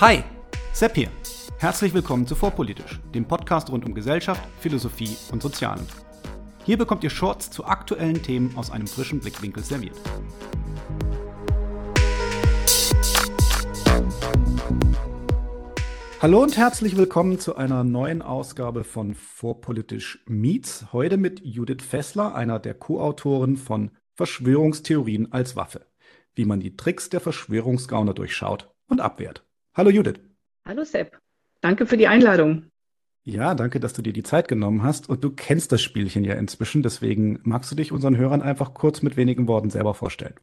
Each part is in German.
Hi, Sepp hier. Herzlich willkommen zu Vorpolitisch, dem Podcast rund um Gesellschaft, Philosophie und Sozialen. Hier bekommt ihr Shorts zu aktuellen Themen aus einem frischen Blickwinkel serviert. Hallo und herzlich willkommen zu einer neuen Ausgabe von Vorpolitisch Meets. Heute mit Judith Fessler, einer der Co-Autoren von Verschwörungstheorien als Waffe. Wie man die Tricks der Verschwörungsgauner durchschaut und abwehrt. Hallo Judith. Hallo Sepp. Danke für die Einladung. Ja, danke, dass du dir die Zeit genommen hast. Und du kennst das Spielchen ja inzwischen. Deswegen magst du dich unseren Hörern einfach kurz mit wenigen Worten selber vorstellen.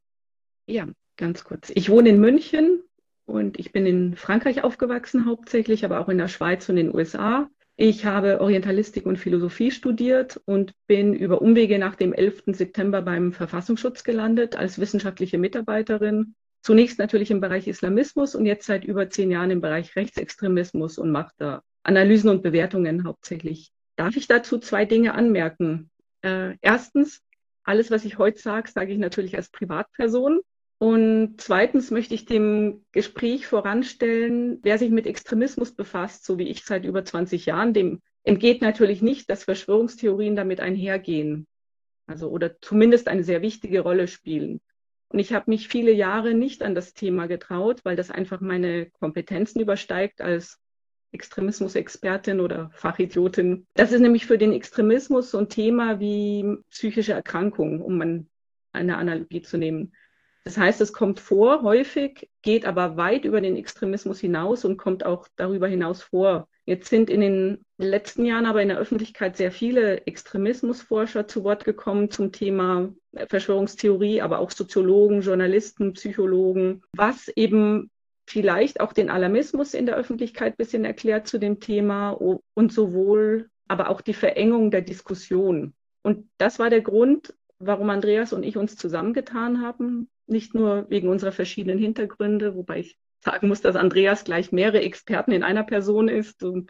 Ja, ganz kurz. Ich wohne in München und ich bin in Frankreich aufgewachsen hauptsächlich, aber auch in der Schweiz und in den USA. Ich habe Orientalistik und Philosophie studiert und bin über Umwege nach dem 11. September beim Verfassungsschutz gelandet als wissenschaftliche Mitarbeiterin Zunächst natürlich im Bereich Islamismus und jetzt seit über zehn Jahren im Bereich Rechtsextremismus und mache da Analysen und Bewertungen hauptsächlich. Darf ich dazu zwei Dinge anmerken? Äh, erstens, alles, was ich heute sage, sage ich natürlich als Privatperson. Und zweitens möchte ich dem Gespräch voranstellen, wer sich mit Extremismus befasst, so wie ich seit über 20 Jahren, dem entgeht natürlich nicht, dass Verschwörungstheorien damit einhergehen. Also oder zumindest eine sehr wichtige Rolle spielen. Und ich habe mich viele Jahre nicht an das Thema getraut, weil das einfach meine Kompetenzen übersteigt als Extremismusexpertin oder Fachidiotin. Das ist nämlich für den Extremismus so ein Thema wie psychische Erkrankung, um eine Analogie zu nehmen. Das heißt, es kommt vor häufig, geht aber weit über den Extremismus hinaus und kommt auch darüber hinaus vor. Jetzt sind in den letzten Jahren aber in der Öffentlichkeit sehr viele Extremismusforscher zu Wort gekommen zum Thema Verschwörungstheorie, aber auch Soziologen, Journalisten, Psychologen, was eben vielleicht auch den Alarmismus in der Öffentlichkeit ein bisschen erklärt zu dem Thema und sowohl aber auch die Verengung der Diskussion. Und das war der Grund, warum Andreas und ich uns zusammengetan haben, nicht nur wegen unserer verschiedenen Hintergründe, wobei ich sagen muss, dass Andreas gleich mehrere Experten in einer Person ist. Du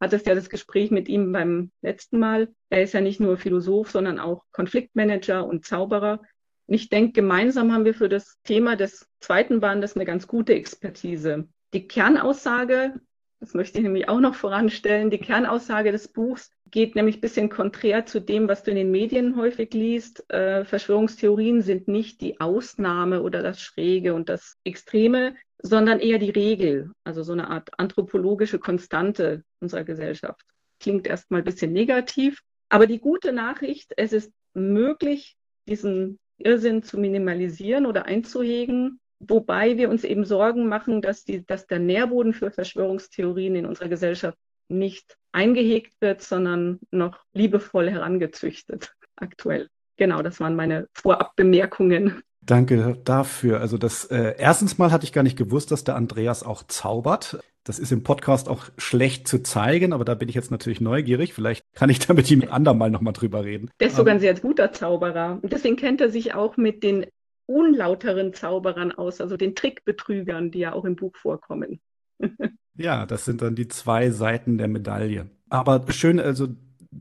hattest ja das Gespräch mit ihm beim letzten Mal. Er ist ja nicht nur Philosoph, sondern auch Konfliktmanager und Zauberer. Und ich denke, gemeinsam haben wir für das Thema des zweiten Bandes eine ganz gute Expertise. Die Kernaussage, das möchte ich nämlich auch noch voranstellen, die Kernaussage des Buchs geht nämlich ein bisschen konträr zu dem, was du in den Medien häufig liest. Äh, Verschwörungstheorien sind nicht die Ausnahme oder das Schräge und das Extreme, sondern eher die Regel, also so eine Art anthropologische Konstante unserer Gesellschaft. Klingt erstmal ein bisschen negativ, aber die gute Nachricht, es ist möglich, diesen Irrsinn zu minimalisieren oder einzuhegen, wobei wir uns eben Sorgen machen, dass, die, dass der Nährboden für Verschwörungstheorien in unserer Gesellschaft nicht eingehegt wird, sondern noch liebevoll herangezüchtet aktuell. Genau, das waren meine Vorabbemerkungen. Danke dafür. Also das äh, erstens mal hatte ich gar nicht gewusst, dass der Andreas auch zaubert. Das ist im Podcast auch schlecht zu zeigen, aber da bin ich jetzt natürlich neugierig. Vielleicht kann ich da mit ihm andermal nochmal drüber reden. Der ist sogar ein sehr guter Zauberer. Und deswegen kennt er sich auch mit den unlauteren Zauberern aus, also den Trickbetrügern, die ja auch im Buch vorkommen. Ja, das sind dann die zwei Seiten der Medaille. Aber schön, also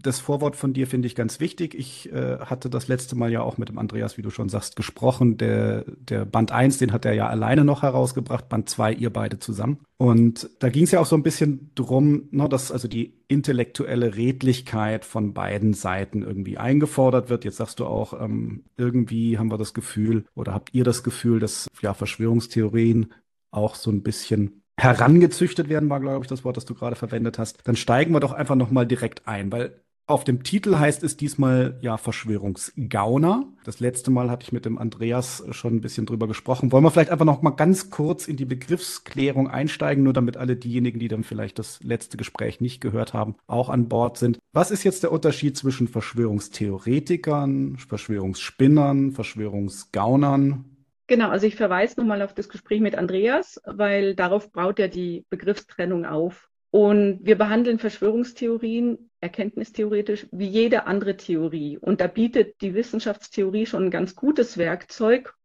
das Vorwort von dir finde ich ganz wichtig. Ich äh, hatte das letzte Mal ja auch mit dem Andreas, wie du schon sagst, gesprochen. Der, der Band 1, den hat er ja alleine noch herausgebracht, Band 2, ihr beide zusammen. Und da ging es ja auch so ein bisschen drum, ne, dass also die intellektuelle Redlichkeit von beiden Seiten irgendwie eingefordert wird. Jetzt sagst du auch, ähm, irgendwie haben wir das Gefühl oder habt ihr das Gefühl, dass ja Verschwörungstheorien auch so ein bisschen herangezüchtet werden, war, glaube ich, das Wort, das du gerade verwendet hast, dann steigen wir doch einfach nochmal direkt ein, weil auf dem Titel heißt es diesmal ja Verschwörungsgauner. Das letzte Mal hatte ich mit dem Andreas schon ein bisschen drüber gesprochen. Wollen wir vielleicht einfach noch mal ganz kurz in die Begriffsklärung einsteigen, nur damit alle diejenigen, die dann vielleicht das letzte Gespräch nicht gehört haben, auch an Bord sind. Was ist jetzt der Unterschied zwischen Verschwörungstheoretikern, Verschwörungsspinnern, Verschwörungsgaunern? Genau, also ich verweise nochmal auf das Gespräch mit Andreas, weil darauf baut er die Begriffstrennung auf. Und wir behandeln Verschwörungstheorien erkenntnistheoretisch wie jede andere Theorie. Und da bietet die Wissenschaftstheorie schon ein ganz gutes Werkzeug,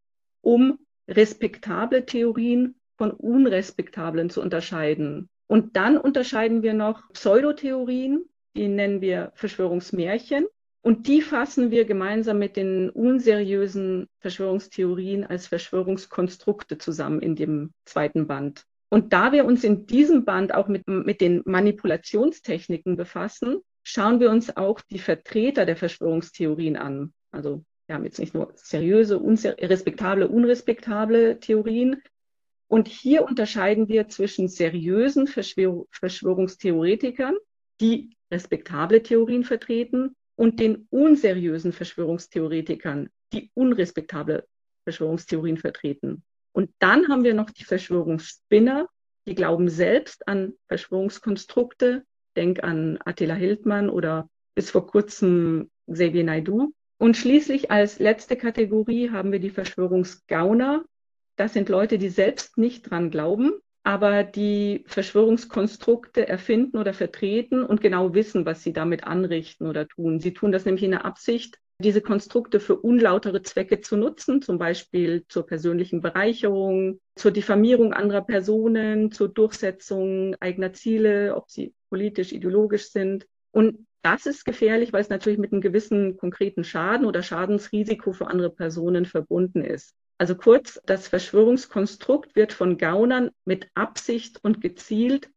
um respektable Theorien von unrespektablen zu unterscheiden. Und dann unterscheiden wir noch Pseudotheorien, die nennen wir Verschwörungsmärchen. Und die fassen wir gemeinsam mit den unseriösen Verschwörungstheorien als Verschwörungskonstrukte zusammen in dem zweiten Band. Und da wir uns in diesem Band auch mit, mit den Manipulationstechniken befassen, schauen wir uns auch die Vertreter der Verschwörungstheorien an. Also wir haben jetzt nicht nur seriöse, respektable, unrespektable Theorien. Und hier unterscheiden wir zwischen seriösen Verschwör Verschwörungstheoretikern, die respektable Theorien vertreten, und den unseriösen Verschwörungstheoretikern, die unrespektable Verschwörungstheorien vertreten. Und dann haben wir noch die Verschwörungsspinner, die glauben selbst an Verschwörungskonstrukte. Denk an Attila Hildmann oder bis vor kurzem Xavier Naidu. Und schließlich als letzte Kategorie haben wir die Verschwörungsgauner. Das sind Leute, die selbst nicht dran glauben, aber die Verschwörungskonstrukte erfinden oder vertreten und genau wissen, was sie damit anrichten oder tun. Sie tun das nämlich in der Absicht, diese Konstrukte für unlautere Zwecke zu nutzen, zum Beispiel zur persönlichen Bereicherung, zur Diffamierung anderer Personen, zur Durchsetzung eigener Ziele, ob sie politisch, ideologisch sind. Und das ist gefährlich, weil es natürlich mit einem gewissen konkreten Schaden oder Schadensrisiko für andere Personen verbunden ist. Also kurz, das Verschwörungskonstrukt wird von Gaunern mit Absicht und gezielt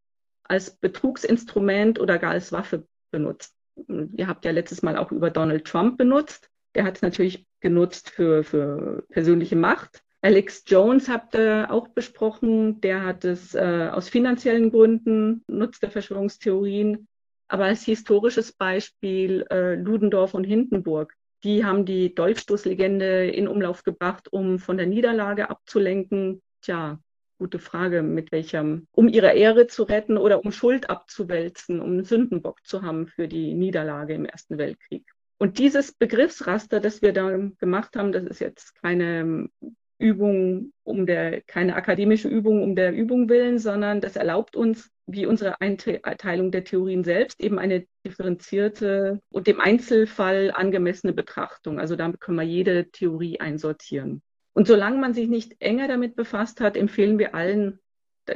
als Betrugsinstrument oder gar als Waffe benutzt. Ihr habt ja letztes Mal auch über Donald Trump benutzt. Der hat es natürlich genutzt für, für persönliche Macht. Alex Jones habt ihr auch besprochen. Der hat es äh, aus finanziellen Gründen, nutzt der Verschwörungstheorien. Aber als historisches Beispiel äh, Ludendorff und Hindenburg. Die haben die Dolchstoßlegende in Umlauf gebracht, um von der Niederlage abzulenken. Tja, gute Frage, mit welchem, um ihre Ehre zu retten oder um Schuld abzuwälzen, um einen Sündenbock zu haben für die Niederlage im Ersten Weltkrieg. Und dieses Begriffsraster, das wir da gemacht haben, das ist jetzt keine Übung um der, keine akademische Übung um der Übung willen, sondern das erlaubt uns, wie unsere Einteilung der Theorien selbst, eben eine differenzierte und dem Einzelfall angemessene Betrachtung. Also damit können wir jede Theorie einsortieren. Und solange man sich nicht enger damit befasst hat, empfehlen wir allen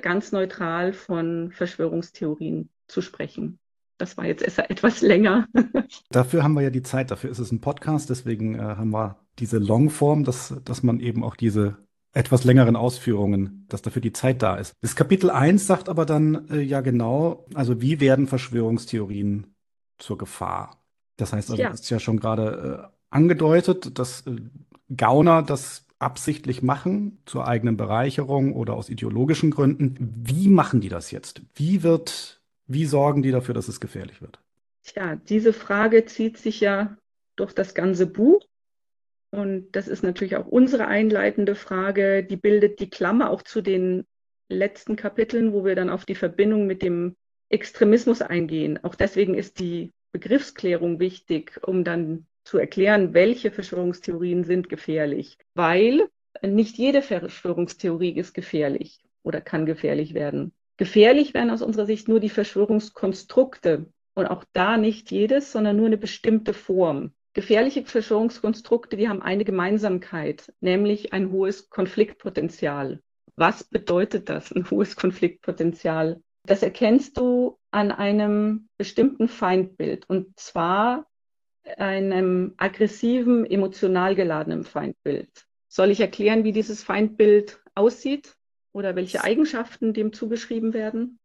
ganz neutral von Verschwörungstheorien zu sprechen. Das war jetzt etwas länger. Dafür haben wir ja die Zeit, dafür ist es ein Podcast, deswegen äh, haben wir diese Longform, dass, dass man eben auch diese etwas längeren Ausführungen, dass dafür die Zeit da ist. Das Kapitel 1 sagt aber dann äh, ja genau, also wie werden Verschwörungstheorien zur Gefahr? Das heißt, also, ja. ist ja schon gerade äh, angedeutet, dass äh, Gauner das absichtlich machen zur eigenen Bereicherung oder aus ideologischen Gründen. Wie machen die das jetzt? Wie wird wie sorgen die dafür, dass es gefährlich wird? Tja, diese Frage zieht sich ja durch das ganze Buch. Und das ist natürlich auch unsere einleitende Frage. Die bildet die Klammer auch zu den letzten Kapiteln, wo wir dann auf die Verbindung mit dem Extremismus eingehen. Auch deswegen ist die Begriffsklärung wichtig, um dann zu erklären, welche Verschwörungstheorien sind gefährlich. Weil nicht jede Verschwörungstheorie ist gefährlich oder kann gefährlich werden. Gefährlich wären aus unserer Sicht nur die Verschwörungskonstrukte und auch da nicht jedes, sondern nur eine bestimmte Form. Gefährliche Verschwörungskonstrukte, die haben eine Gemeinsamkeit, nämlich ein hohes Konfliktpotenzial. Was bedeutet das, ein hohes Konfliktpotenzial? Das erkennst du an einem bestimmten Feindbild und zwar einem aggressiven, emotional geladenen Feindbild. Soll ich erklären, wie dieses Feindbild aussieht? Oder welche Eigenschaften dem zugeschrieben werden?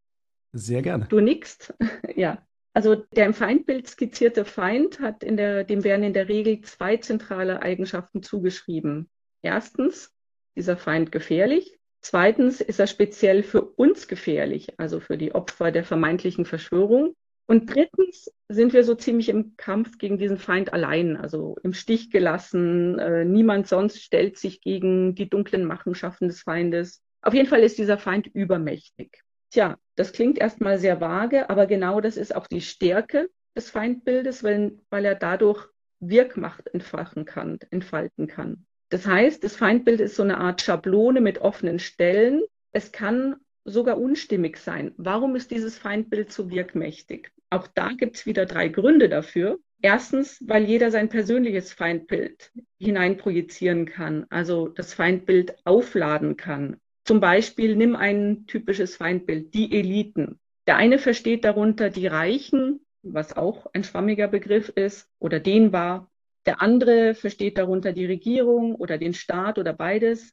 Sehr gerne. Du nickst. ja. Also der im Feindbild skizzierte Feind hat in der, dem werden in der Regel zwei zentrale Eigenschaften zugeschrieben. Erstens, dieser Feind gefährlich. Zweitens ist er speziell für uns gefährlich, also für die Opfer der vermeintlichen Verschwörung. Und drittens sind wir so ziemlich im Kampf gegen diesen Feind allein, also im Stich gelassen. Äh, niemand sonst stellt sich gegen die dunklen Machenschaften des Feindes. Auf jeden Fall ist dieser Feind übermächtig. Tja, das klingt erstmal sehr vage, aber genau das ist auch die Stärke des Feindbildes, weil, weil er dadurch Wirkmacht entfachen kann, entfalten kann. Das heißt, das Feindbild ist so eine Art Schablone mit offenen Stellen. Es kann sogar unstimmig sein. Warum ist dieses Feindbild so wirkmächtig? Auch da gibt es wieder drei Gründe dafür. Erstens, weil jeder sein persönliches Feindbild hineinprojizieren kann, also das Feindbild aufladen kann. Zum Beispiel nimm ein typisches Feindbild, die Eliten. Der eine versteht darunter die Reichen, was auch ein schwammiger Begriff ist oder dehnbar. Der andere versteht darunter die Regierung oder den Staat oder beides.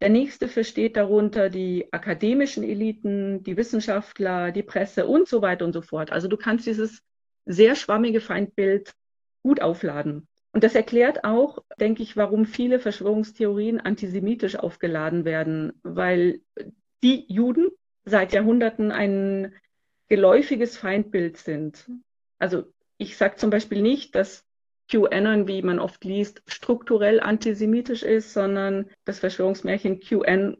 Der nächste versteht darunter die akademischen Eliten, die Wissenschaftler, die Presse und so weiter und so fort. Also du kannst dieses sehr schwammige Feindbild gut aufladen. Und das erklärt auch, denke ich, warum viele Verschwörungstheorien antisemitisch aufgeladen werden, weil die Juden seit Jahrhunderten ein geläufiges Feindbild sind. Also ich sage zum Beispiel nicht, dass QAnon, wie man oft liest, strukturell antisemitisch ist, sondern das Verschwörungsmärchen QAnon,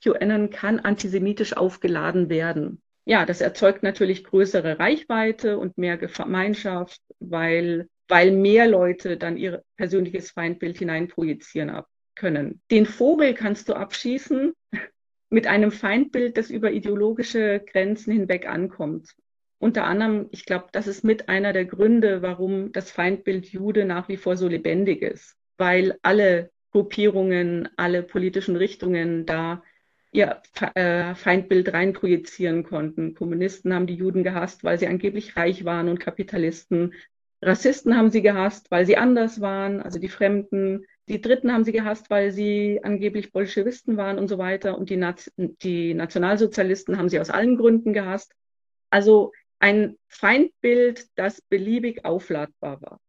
QAnon kann antisemitisch aufgeladen werden. Ja, das erzeugt natürlich größere Reichweite und mehr Gemeinschaft, weil, weil mehr Leute dann ihr persönliches Feindbild hineinprojizieren können. Den Vogel kannst du abschießen mit einem Feindbild, das über ideologische Grenzen hinweg ankommt unter anderem, ich glaube, das ist mit einer der Gründe, warum das Feindbild Jude nach wie vor so lebendig ist, weil alle Gruppierungen, alle politischen Richtungen da ihr äh, Feindbild reinprojizieren konnten. Kommunisten haben die Juden gehasst, weil sie angeblich reich waren und Kapitalisten. Rassisten haben sie gehasst, weil sie anders waren, also die Fremden. Die Dritten haben sie gehasst, weil sie angeblich Bolschewisten waren und so weiter. Und die, Naz die Nationalsozialisten haben sie aus allen Gründen gehasst. Also ein Feindbild, das beliebig aufladbar war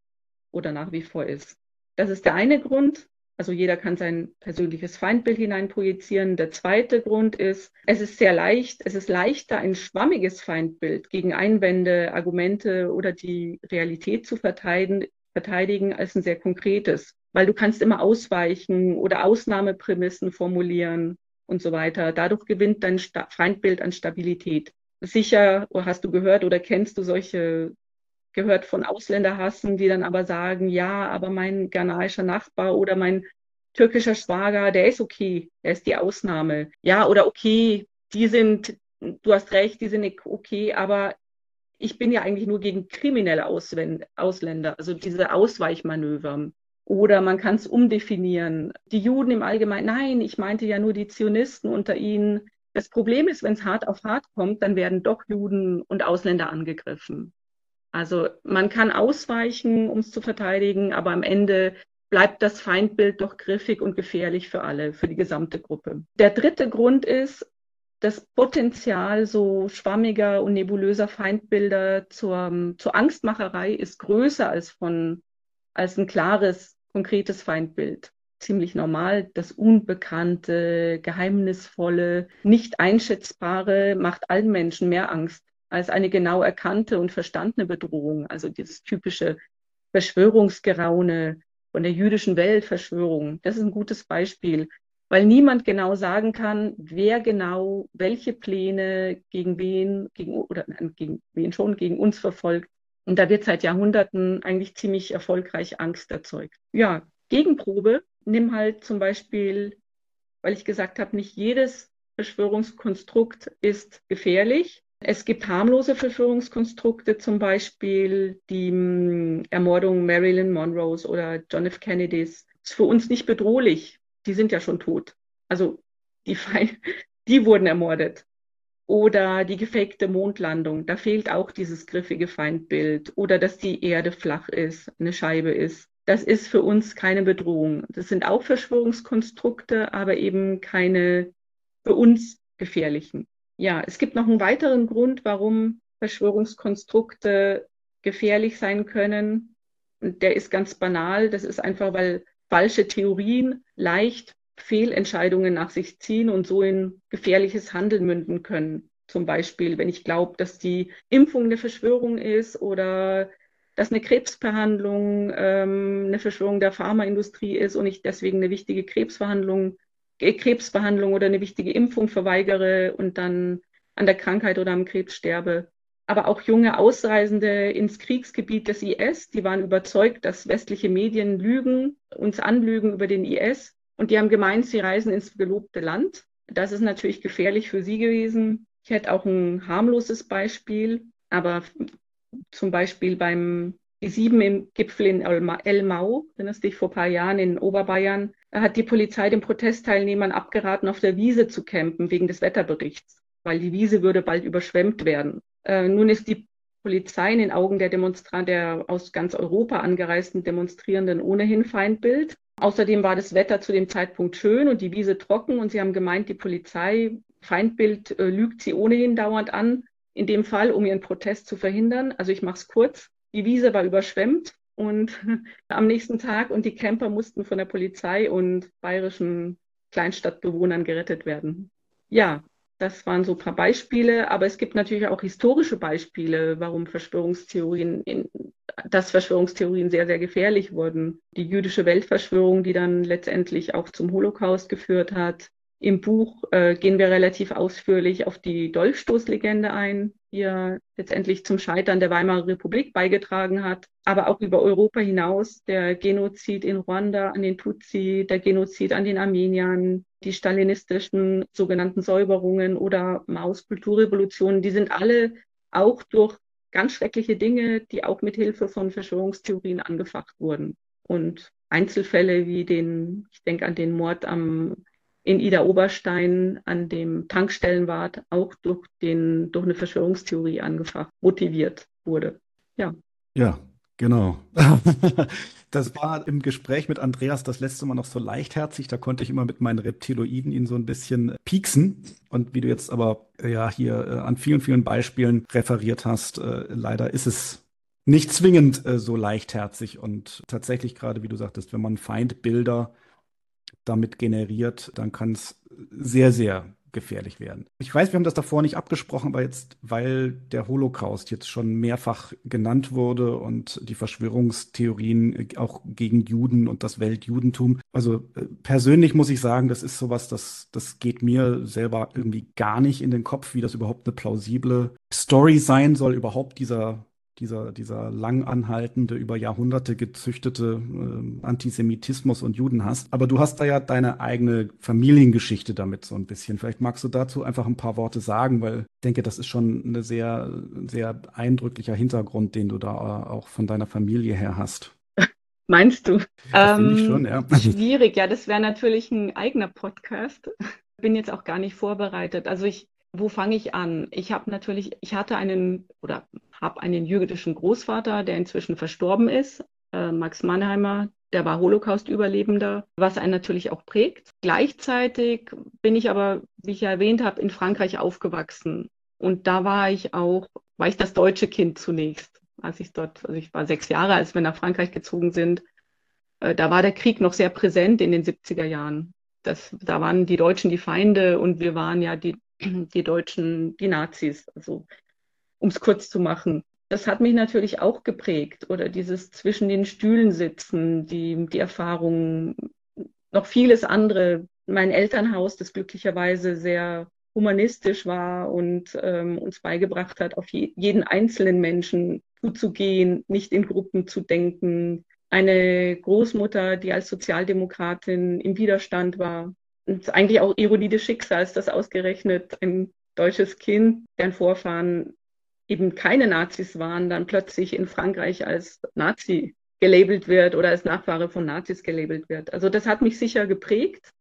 oder nach wie vor ist. Das ist der eine Grund. Also jeder kann sein persönliches Feindbild hineinprojizieren. Der zweite Grund ist, es ist sehr leicht, es ist leichter, ein schwammiges Feindbild gegen Einwände, Argumente oder die Realität zu verteidigen, verteidigen als ein sehr konkretes, weil du kannst immer ausweichen oder Ausnahmeprämissen formulieren und so weiter. Dadurch gewinnt dein Feindbild an Stabilität sicher hast du gehört oder kennst du solche gehört von Ausländerhassen, die dann aber sagen, ja, aber mein ghanaischer Nachbar oder mein türkischer Schwager, der ist okay, der ist die Ausnahme. Ja, oder okay, die sind, du hast recht, die sind nicht okay, aber ich bin ja eigentlich nur gegen kriminelle Ausländer, also diese Ausweichmanöver. Oder man kann es umdefinieren. Die Juden im Allgemeinen, nein, ich meinte ja nur die Zionisten unter ihnen. Das Problem ist, wenn es hart auf hart kommt, dann werden doch Juden und Ausländer angegriffen. Also man kann ausweichen, um es zu verteidigen, aber am Ende bleibt das Feindbild doch griffig und gefährlich für alle, für die gesamte Gruppe. Der dritte Grund ist, das Potenzial so schwammiger und nebulöser Feindbilder zur, zur Angstmacherei ist größer als von, als ein klares, konkretes Feindbild ziemlich normal. Das Unbekannte, Geheimnisvolle, nicht einschätzbare macht allen Menschen mehr Angst als eine genau erkannte und verstandene Bedrohung. Also dieses typische Verschwörungsgeraune von der jüdischen Weltverschwörung. Das ist ein gutes Beispiel, weil niemand genau sagen kann, wer genau welche Pläne gegen wen, gegen, oder gegen wen schon, gegen uns verfolgt. Und da wird seit Jahrhunderten eigentlich ziemlich erfolgreich Angst erzeugt. Ja, Gegenprobe nimm halt zum Beispiel, weil ich gesagt habe, nicht jedes Verschwörungskonstrukt ist gefährlich. Es gibt harmlose Verschwörungskonstrukte, zum Beispiel die hm, Ermordung Marilyn Monroes oder John F. Kennedys. Ist für uns nicht bedrohlich. Die sind ja schon tot. Also die, die wurden ermordet. Oder die gefakte Mondlandung. Da fehlt auch dieses griffige Feindbild. Oder dass die Erde flach ist, eine Scheibe ist das ist für uns keine Bedrohung. Das sind auch Verschwörungskonstrukte, aber eben keine für uns gefährlichen. Ja, es gibt noch einen weiteren Grund, warum Verschwörungskonstrukte gefährlich sein können. Und der ist ganz banal. Das ist einfach, weil falsche Theorien leicht Fehlentscheidungen nach sich ziehen und so in gefährliches Handeln münden können. Zum Beispiel, wenn ich glaube, dass die Impfung eine Verschwörung ist oder dass eine Krebsbehandlung ähm, eine Verschwörung der Pharmaindustrie ist und ich deswegen eine wichtige Krebsbehandlung, Krebsbehandlung oder eine wichtige Impfung verweigere und dann an der Krankheit oder am Krebs sterbe. Aber auch junge Ausreisende ins Kriegsgebiet des IS, die waren überzeugt, dass westliche Medien lügen, uns anlügen über den IS. Und die haben gemeint, sie reisen ins gelobte Land. Das ist natürlich gefährlich für sie gewesen. Ich hätte auch ein harmloses Beispiel, aber zum Beispiel beim G7 im Gipfel in Elmau, erinnerst dich vor ein paar Jahren in Oberbayern, hat die Polizei den Protestteilnehmern abgeraten, auf der Wiese zu campen wegen des Wetterberichts, weil die Wiese würde bald überschwemmt werden. Äh, nun ist die Polizei in den Augen der Demonstranten, der aus ganz Europa angereisten Demonstrierenden ohnehin Feindbild. Außerdem war das Wetter zu dem Zeitpunkt schön und die Wiese trocken und sie haben gemeint, die Polizei, Feindbild äh, lügt sie ohnehin dauernd an, in dem Fall, um ihren Protest zu verhindern. Also ich mache es kurz. Die Wiese war überschwemmt und am nächsten Tag und die Camper mussten von der Polizei und bayerischen Kleinstadtbewohnern gerettet werden. Ja, das waren so ein paar Beispiele, aber es gibt natürlich auch historische Beispiele, warum Verschwörungstheorien, in, dass Verschwörungstheorien sehr, sehr gefährlich wurden. Die jüdische Weltverschwörung, die dann letztendlich auch zum Holocaust geführt hat, im Buch äh, gehen wir relativ ausführlich auf die Dolchstoßlegende ein, die ja letztendlich zum Scheitern der Weimarer Republik beigetragen hat, aber auch über Europa hinaus der Genozid in Ruanda an den Tutsi, der Genozid an den Armeniern, die stalinistischen sogenannten Säuberungen oder Maus Kulturrevolutionen, die sind alle auch durch ganz schreckliche Dinge, die auch mit Hilfe von Verschwörungstheorien angefacht wurden. Und Einzelfälle wie den, ich denke an den Mord am in Ida Oberstein an dem Tankstellenwart auch durch, den, durch eine Verschwörungstheorie angefacht, motiviert wurde. Ja. Ja, genau. Das war im Gespräch mit Andreas das letzte Mal noch so leichtherzig. Da konnte ich immer mit meinen Reptiloiden ihn so ein bisschen pieksen. Und wie du jetzt aber ja hier äh, an vielen, vielen Beispielen referiert hast, äh, leider ist es nicht zwingend äh, so leichtherzig. Und tatsächlich gerade, wie du sagtest, wenn man Feindbilder damit generiert, dann kann es sehr, sehr gefährlich werden. Ich weiß, wir haben das davor nicht abgesprochen, aber jetzt, weil der Holocaust jetzt schon mehrfach genannt wurde und die Verschwörungstheorien auch gegen Juden und das Weltjudentum. Also äh, persönlich muss ich sagen, das ist sowas, das, das geht mir selber irgendwie gar nicht in den Kopf, wie das überhaupt eine plausible Story sein soll, überhaupt dieser dieser, dieser lang anhaltende, über Jahrhunderte gezüchtete äh, Antisemitismus und Judenhass. Aber du hast da ja deine eigene Familiengeschichte damit so ein bisschen. Vielleicht magst du dazu einfach ein paar Worte sagen, weil ich denke, das ist schon ein sehr, sehr eindrücklicher Hintergrund, den du da auch von deiner Familie her hast. Meinst du? Ähm, ich schon, ja. Schwierig, ja, das wäre natürlich ein eigener Podcast. Bin jetzt auch gar nicht vorbereitet. Also ich, wo fange ich an? Ich habe natürlich, ich hatte einen oder habe einen jüdischen Großvater, der inzwischen verstorben ist, äh, Max Mannheimer, der war Holocaust-Überlebender, was einen natürlich auch prägt. Gleichzeitig bin ich aber, wie ich ja erwähnt habe, in Frankreich aufgewachsen. Und da war ich auch, war ich das deutsche Kind zunächst, als ich dort, also ich war sechs Jahre, als wir nach Frankreich gezogen sind. Äh, da war der Krieg noch sehr präsent in den 70er Jahren. Das, da waren die Deutschen die Feinde und wir waren ja die, die Deutschen die Nazis. Also um es kurz zu machen. Das hat mich natürlich auch geprägt oder dieses zwischen den Stühlen sitzen, die, die Erfahrungen, noch vieles andere. Mein Elternhaus, das glücklicherweise sehr humanistisch war und ähm, uns beigebracht hat, auf je, jeden einzelnen Menschen zuzugehen, nicht in Gruppen zu denken. Eine Großmutter, die als Sozialdemokratin im Widerstand war. Und eigentlich auch Ironie des Schicksals, dass ausgerechnet ein deutsches Kind, deren Vorfahren eben keine Nazis waren, dann plötzlich in Frankreich als Nazi gelabelt wird oder als Nachfahre von Nazis gelabelt wird. Also das hat mich sicher geprägt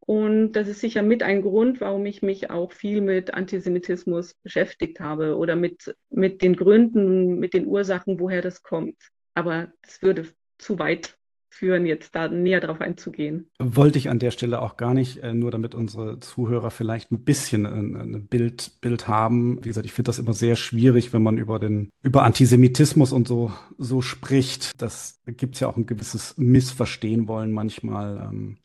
und das ist sicher mit ein Grund, warum ich mich auch viel mit Antisemitismus beschäftigt habe oder mit, mit den Gründen, mit den Ursachen, woher das kommt. Aber es würde zu weit führen, jetzt da näher drauf einzugehen. Wollte ich an der Stelle auch gar nicht, äh, nur damit unsere Zuhörer vielleicht ein bisschen ein, ein Bild, Bild haben. Wie gesagt, ich finde das immer sehr schwierig, wenn man über den, über Antisemitismus und so, so spricht. Das gibt es ja auch ein gewisses Missverstehen wollen manchmal. Ähm,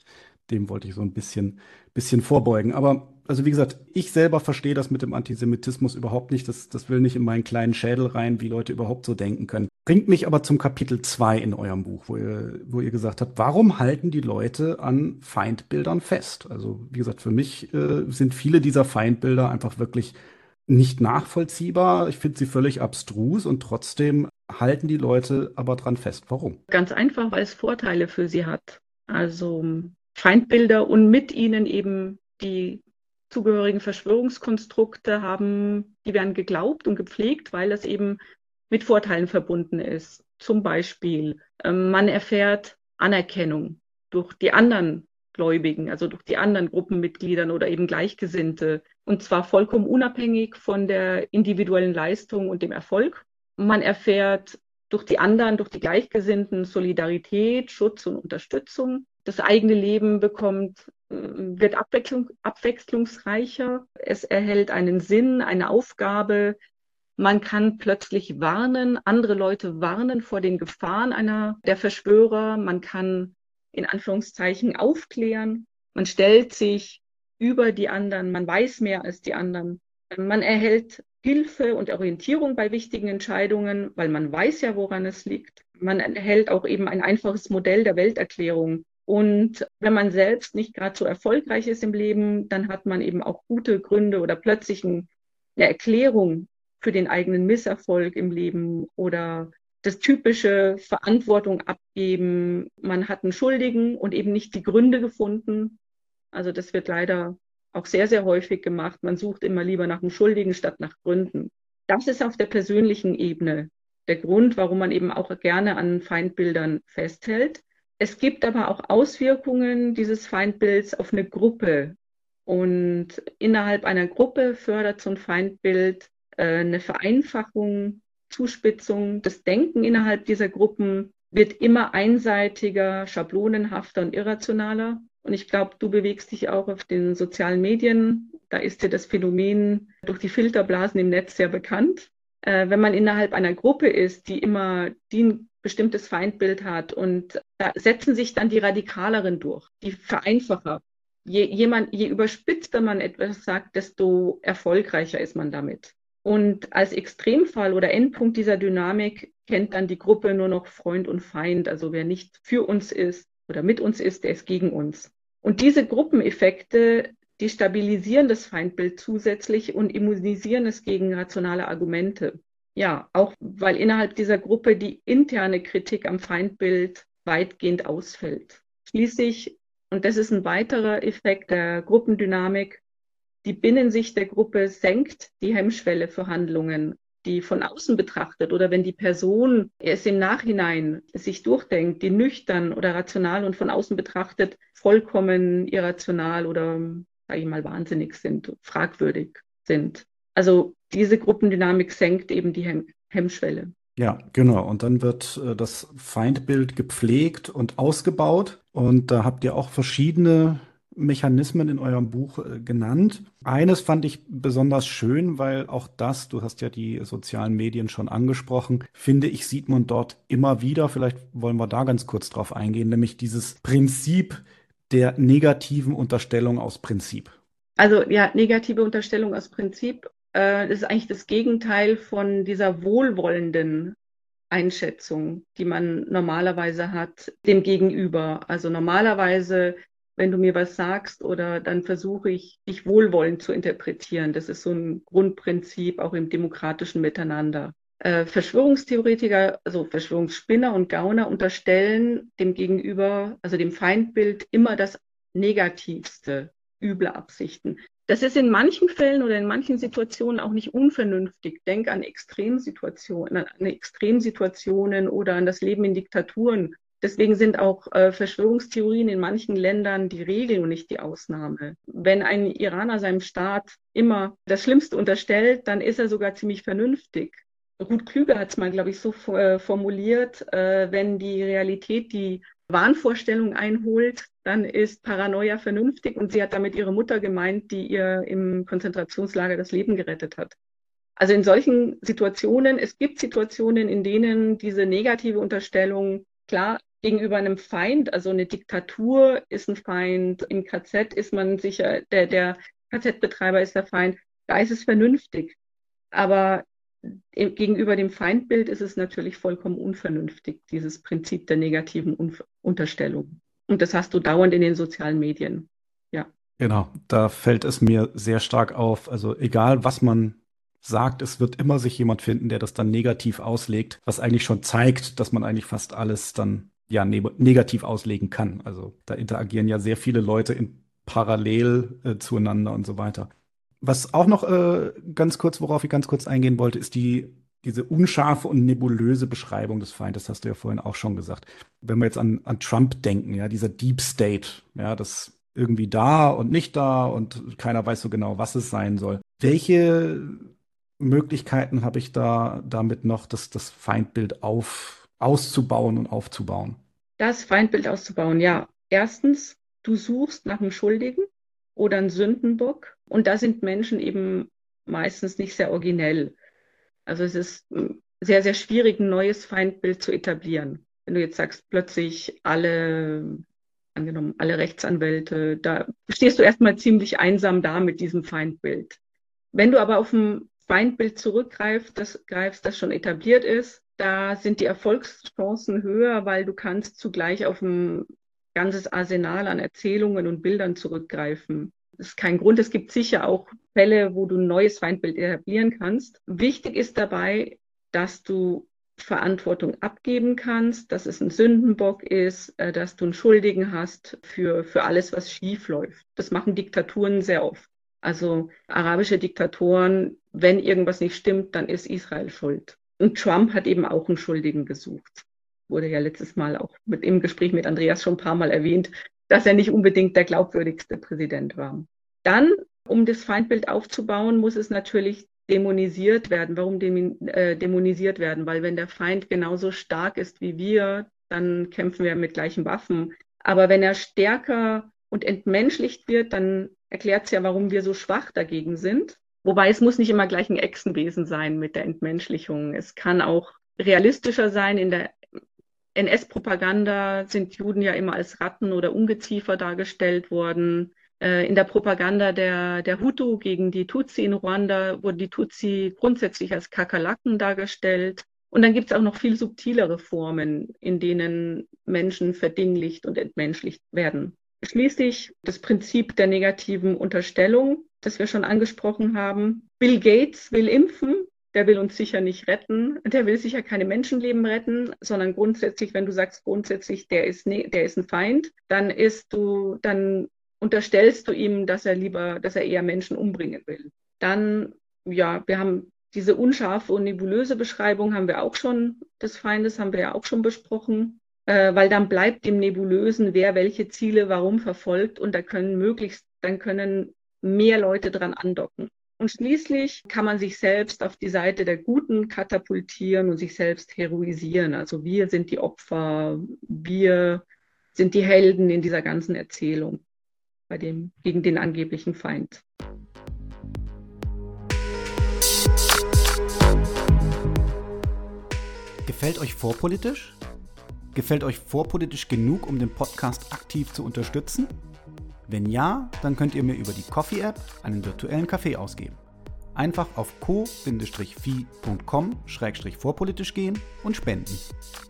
dem wollte ich so ein bisschen, bisschen vorbeugen. Aber also wie gesagt, ich selber verstehe das mit dem Antisemitismus überhaupt nicht. Das, das will nicht in meinen kleinen Schädel rein, wie Leute überhaupt so denken können. Bringt mich aber zum Kapitel 2 in eurem Buch, wo ihr, wo ihr gesagt habt, warum halten die Leute an Feindbildern fest? Also wie gesagt, für mich äh, sind viele dieser Feindbilder einfach wirklich nicht nachvollziehbar. Ich finde sie völlig abstrus und trotzdem halten die Leute aber dran fest. Warum? Ganz einfach, weil es Vorteile für sie hat. Also Feindbilder und mit ihnen eben die zugehörigen Verschwörungskonstrukte haben, die werden geglaubt und gepflegt, weil das eben mit Vorteilen verbunden ist. Zum Beispiel, ähm, man erfährt Anerkennung durch die anderen Gläubigen, also durch die anderen Gruppenmitgliedern oder eben Gleichgesinnte. Und zwar vollkommen unabhängig von der individuellen Leistung und dem Erfolg. Man erfährt durch die anderen, durch die Gleichgesinnten Solidarität, Schutz und Unterstützung. Das eigene Leben bekommt, äh, wird Abwechslung, abwechslungsreicher. Es erhält einen Sinn, eine Aufgabe. Man kann plötzlich warnen, andere Leute warnen vor den Gefahren einer der Verschwörer. Man kann in Anführungszeichen aufklären. Man stellt sich über die anderen. Man weiß mehr als die anderen. Man erhält Hilfe und Orientierung bei wichtigen Entscheidungen, weil man weiß ja, woran es liegt. Man erhält auch eben ein einfaches Modell der Welterklärung. Und wenn man selbst nicht gerade so erfolgreich ist im Leben, dann hat man eben auch gute Gründe oder plötzlich eine Erklärung für den eigenen Misserfolg im Leben oder das typische Verantwortung abgeben. Man hat einen Schuldigen und eben nicht die Gründe gefunden. Also das wird leider auch sehr, sehr häufig gemacht. Man sucht immer lieber nach einem Schuldigen statt nach Gründen. Das ist auf der persönlichen Ebene der Grund, warum man eben auch gerne an Feindbildern festhält. Es gibt aber auch Auswirkungen dieses Feindbilds auf eine Gruppe. Und innerhalb einer Gruppe fördert so ein Feindbild eine Vereinfachung, Zuspitzung. Das Denken innerhalb dieser Gruppen wird immer einseitiger, schablonenhafter und irrationaler. Und ich glaube, du bewegst dich auch auf den sozialen Medien. Da ist dir das Phänomen durch die Filterblasen im Netz sehr bekannt. Äh, wenn man innerhalb einer Gruppe ist, die immer die ein bestimmtes Feindbild hat und da setzen sich dann die Radikaleren durch, die Vereinfacher. Je, jemand, je überspitzter man etwas sagt, desto erfolgreicher ist man damit. Und als Extremfall oder Endpunkt dieser Dynamik kennt dann die Gruppe nur noch Freund und Feind. Also wer nicht für uns ist oder mit uns ist, der ist gegen uns. Und diese Gruppeneffekte, die stabilisieren das Feindbild zusätzlich und immunisieren es gegen rationale Argumente. Ja, auch weil innerhalb dieser Gruppe die interne Kritik am Feindbild weitgehend ausfällt. Schließlich, und das ist ein weiterer Effekt der Gruppendynamik, die Binnensicht der Gruppe senkt die Hemmschwelle für Handlungen die von außen betrachtet oder wenn die Person es im Nachhinein sich durchdenkt, die nüchtern oder rational und von außen betrachtet vollkommen irrational oder, sage ich mal, wahnsinnig sind, fragwürdig sind. Also diese Gruppendynamik senkt eben die Hem Hemmschwelle. Ja, genau. Und dann wird äh, das Feindbild gepflegt und ausgebaut. Und da habt ihr auch verschiedene Mechanismen in eurem Buch äh, genannt. Eines fand ich besonders schön, weil auch das, du hast ja die sozialen Medien schon angesprochen, finde ich, sieht man dort immer wieder. Vielleicht wollen wir da ganz kurz drauf eingehen, nämlich dieses Prinzip der negativen Unterstellung aus Prinzip. Also ja, negative Unterstellung aus Prinzip, äh, ist eigentlich das Gegenteil von dieser wohlwollenden Einschätzung, die man normalerweise hat dem Gegenüber. Also normalerweise wenn du mir was sagst oder dann versuche ich, dich wohlwollend zu interpretieren. Das ist so ein Grundprinzip auch im demokratischen Miteinander. Äh, Verschwörungstheoretiker, also Verschwörungsspinner und Gauner unterstellen dem Gegenüber, also dem Feindbild, immer das Negativste, üble Absichten. Das ist in manchen Fällen oder in manchen Situationen auch nicht unvernünftig. Denk an Extremsituationen, an Extremsituationen oder an das Leben in Diktaturen Deswegen sind auch äh, Verschwörungstheorien in manchen Ländern die Regel und nicht die Ausnahme. Wenn ein Iraner seinem Staat immer das Schlimmste unterstellt, dann ist er sogar ziemlich vernünftig. Ruth Klüger hat es mal, glaube ich, so äh, formuliert, äh, wenn die Realität die Wahnvorstellung einholt, dann ist Paranoia vernünftig und sie hat damit ihre Mutter gemeint, die ihr im Konzentrationslager das Leben gerettet hat. Also in solchen Situationen, es gibt Situationen, in denen diese negative Unterstellung klar gegenüber einem Feind, also eine Diktatur ist ein Feind, im KZ ist man sicher, der, der KZ-Betreiber ist der Feind, da ist es vernünftig. Aber gegenüber dem Feindbild ist es natürlich vollkommen unvernünftig, dieses Prinzip der negativen Un Unterstellung. Und das hast du dauernd in den sozialen Medien. Ja. Genau, da fällt es mir sehr stark auf. Also egal, was man sagt, es wird immer sich jemand finden, der das dann negativ auslegt, was eigentlich schon zeigt, dass man eigentlich fast alles dann ja ne negativ auslegen kann. Also da interagieren ja sehr viele Leute in parallel äh, zueinander und so weiter. Was auch noch äh, ganz kurz, worauf ich ganz kurz eingehen wollte, ist die diese unscharfe und nebulöse Beschreibung des Feindes, hast du ja vorhin auch schon gesagt. Wenn wir jetzt an, an Trump denken, ja, dieser Deep State, ja, das irgendwie da und nicht da und keiner weiß so genau, was es sein soll. Welche Möglichkeiten habe ich da damit noch, das, das Feindbild auf, auszubauen und aufzubauen? Das Feindbild auszubauen, ja. Erstens, du suchst nach einem Schuldigen oder einem Sündenbock und da sind Menschen eben meistens nicht sehr originell. Also es ist hm, sehr, sehr schwierig, ein neues Feindbild zu etablieren. Wenn du jetzt sagst, plötzlich alle, angenommen, alle Rechtsanwälte, da stehst du erstmal ziemlich einsam da mit diesem Feindbild. Wenn du aber auf ein Feindbild zurückgreifst, das, greifst, das schon etabliert ist, da sind die Erfolgschancen höher, weil du kannst zugleich auf ein ganzes Arsenal an Erzählungen und Bildern zurückgreifen. Das ist kein Grund. Es gibt sicher auch Fälle, wo du ein neues Feindbild etablieren kannst. Wichtig ist dabei, dass du Verantwortung abgeben kannst, dass es ein Sündenbock ist, äh, dass du einen Schuldigen hast für, für alles, was schief läuft. Das machen Diktaturen sehr oft. Also arabische Diktatoren, wenn irgendwas nicht stimmt, dann ist Israel schuld. Und Trump hat eben auch einen Schuldigen gesucht. Wurde ja letztes Mal auch mit, im Gespräch mit Andreas schon ein paar Mal erwähnt, dass er nicht unbedingt der glaubwürdigste Präsident war. Dann, um das Feindbild aufzubauen, muss es natürlich dämonisiert werden. Warum äh, dämonisiert werden? Weil wenn der Feind genauso stark ist wie wir, dann kämpfen wir mit gleichen Waffen. Aber wenn er stärker und entmenschlicht wird, dann erklärt es ja, warum wir so schwach dagegen sind. Wobei es muss nicht immer gleich ein Echsenwesen sein mit der Entmenschlichung. Es kann auch realistischer sein. In der NS-Propaganda sind Juden ja immer als Ratten oder Ungeziefer dargestellt worden. Äh, in der Propaganda der, der Hutu gegen die Tutsi in Ruanda wurden die Tutsi grundsätzlich als Kakerlaken dargestellt. Und dann gibt es auch noch viel subtilere Formen, in denen Menschen verdinglicht und entmenschlicht werden. Schließlich das Prinzip der negativen Unterstellung, das wir schon angesprochen haben. Bill Gates will impfen, der will uns sicher nicht retten. Der will sicher keine Menschenleben retten, sondern grundsätzlich, wenn du sagst grundsätzlich, der ist, ne, der ist ein Feind, dann ist du, dann unterstellst du ihm, dass er lieber, dass er eher Menschen umbringen will. Dann, ja, wir haben diese unscharfe und nebulöse Beschreibung haben wir auch schon des Feindes, haben wir ja auch schon besprochen, äh, weil dann bleibt dem Nebulösen, wer welche Ziele warum verfolgt und da können möglichst, dann können mehr Leute dran andocken. Und schließlich kann man sich selbst auf die Seite der Guten katapultieren und sich selbst heroisieren. Also wir sind die Opfer, wir sind die Helden in dieser ganzen Erzählung bei dem, gegen den angeblichen Feind. Gefällt euch vorpolitisch? Gefällt euch vorpolitisch genug, um den Podcast aktiv zu unterstützen? Wenn ja, dann könnt ihr mir über die Coffee-App einen virtuellen Kaffee ausgeben. Einfach auf co-fi.com-vorpolitisch gehen und spenden.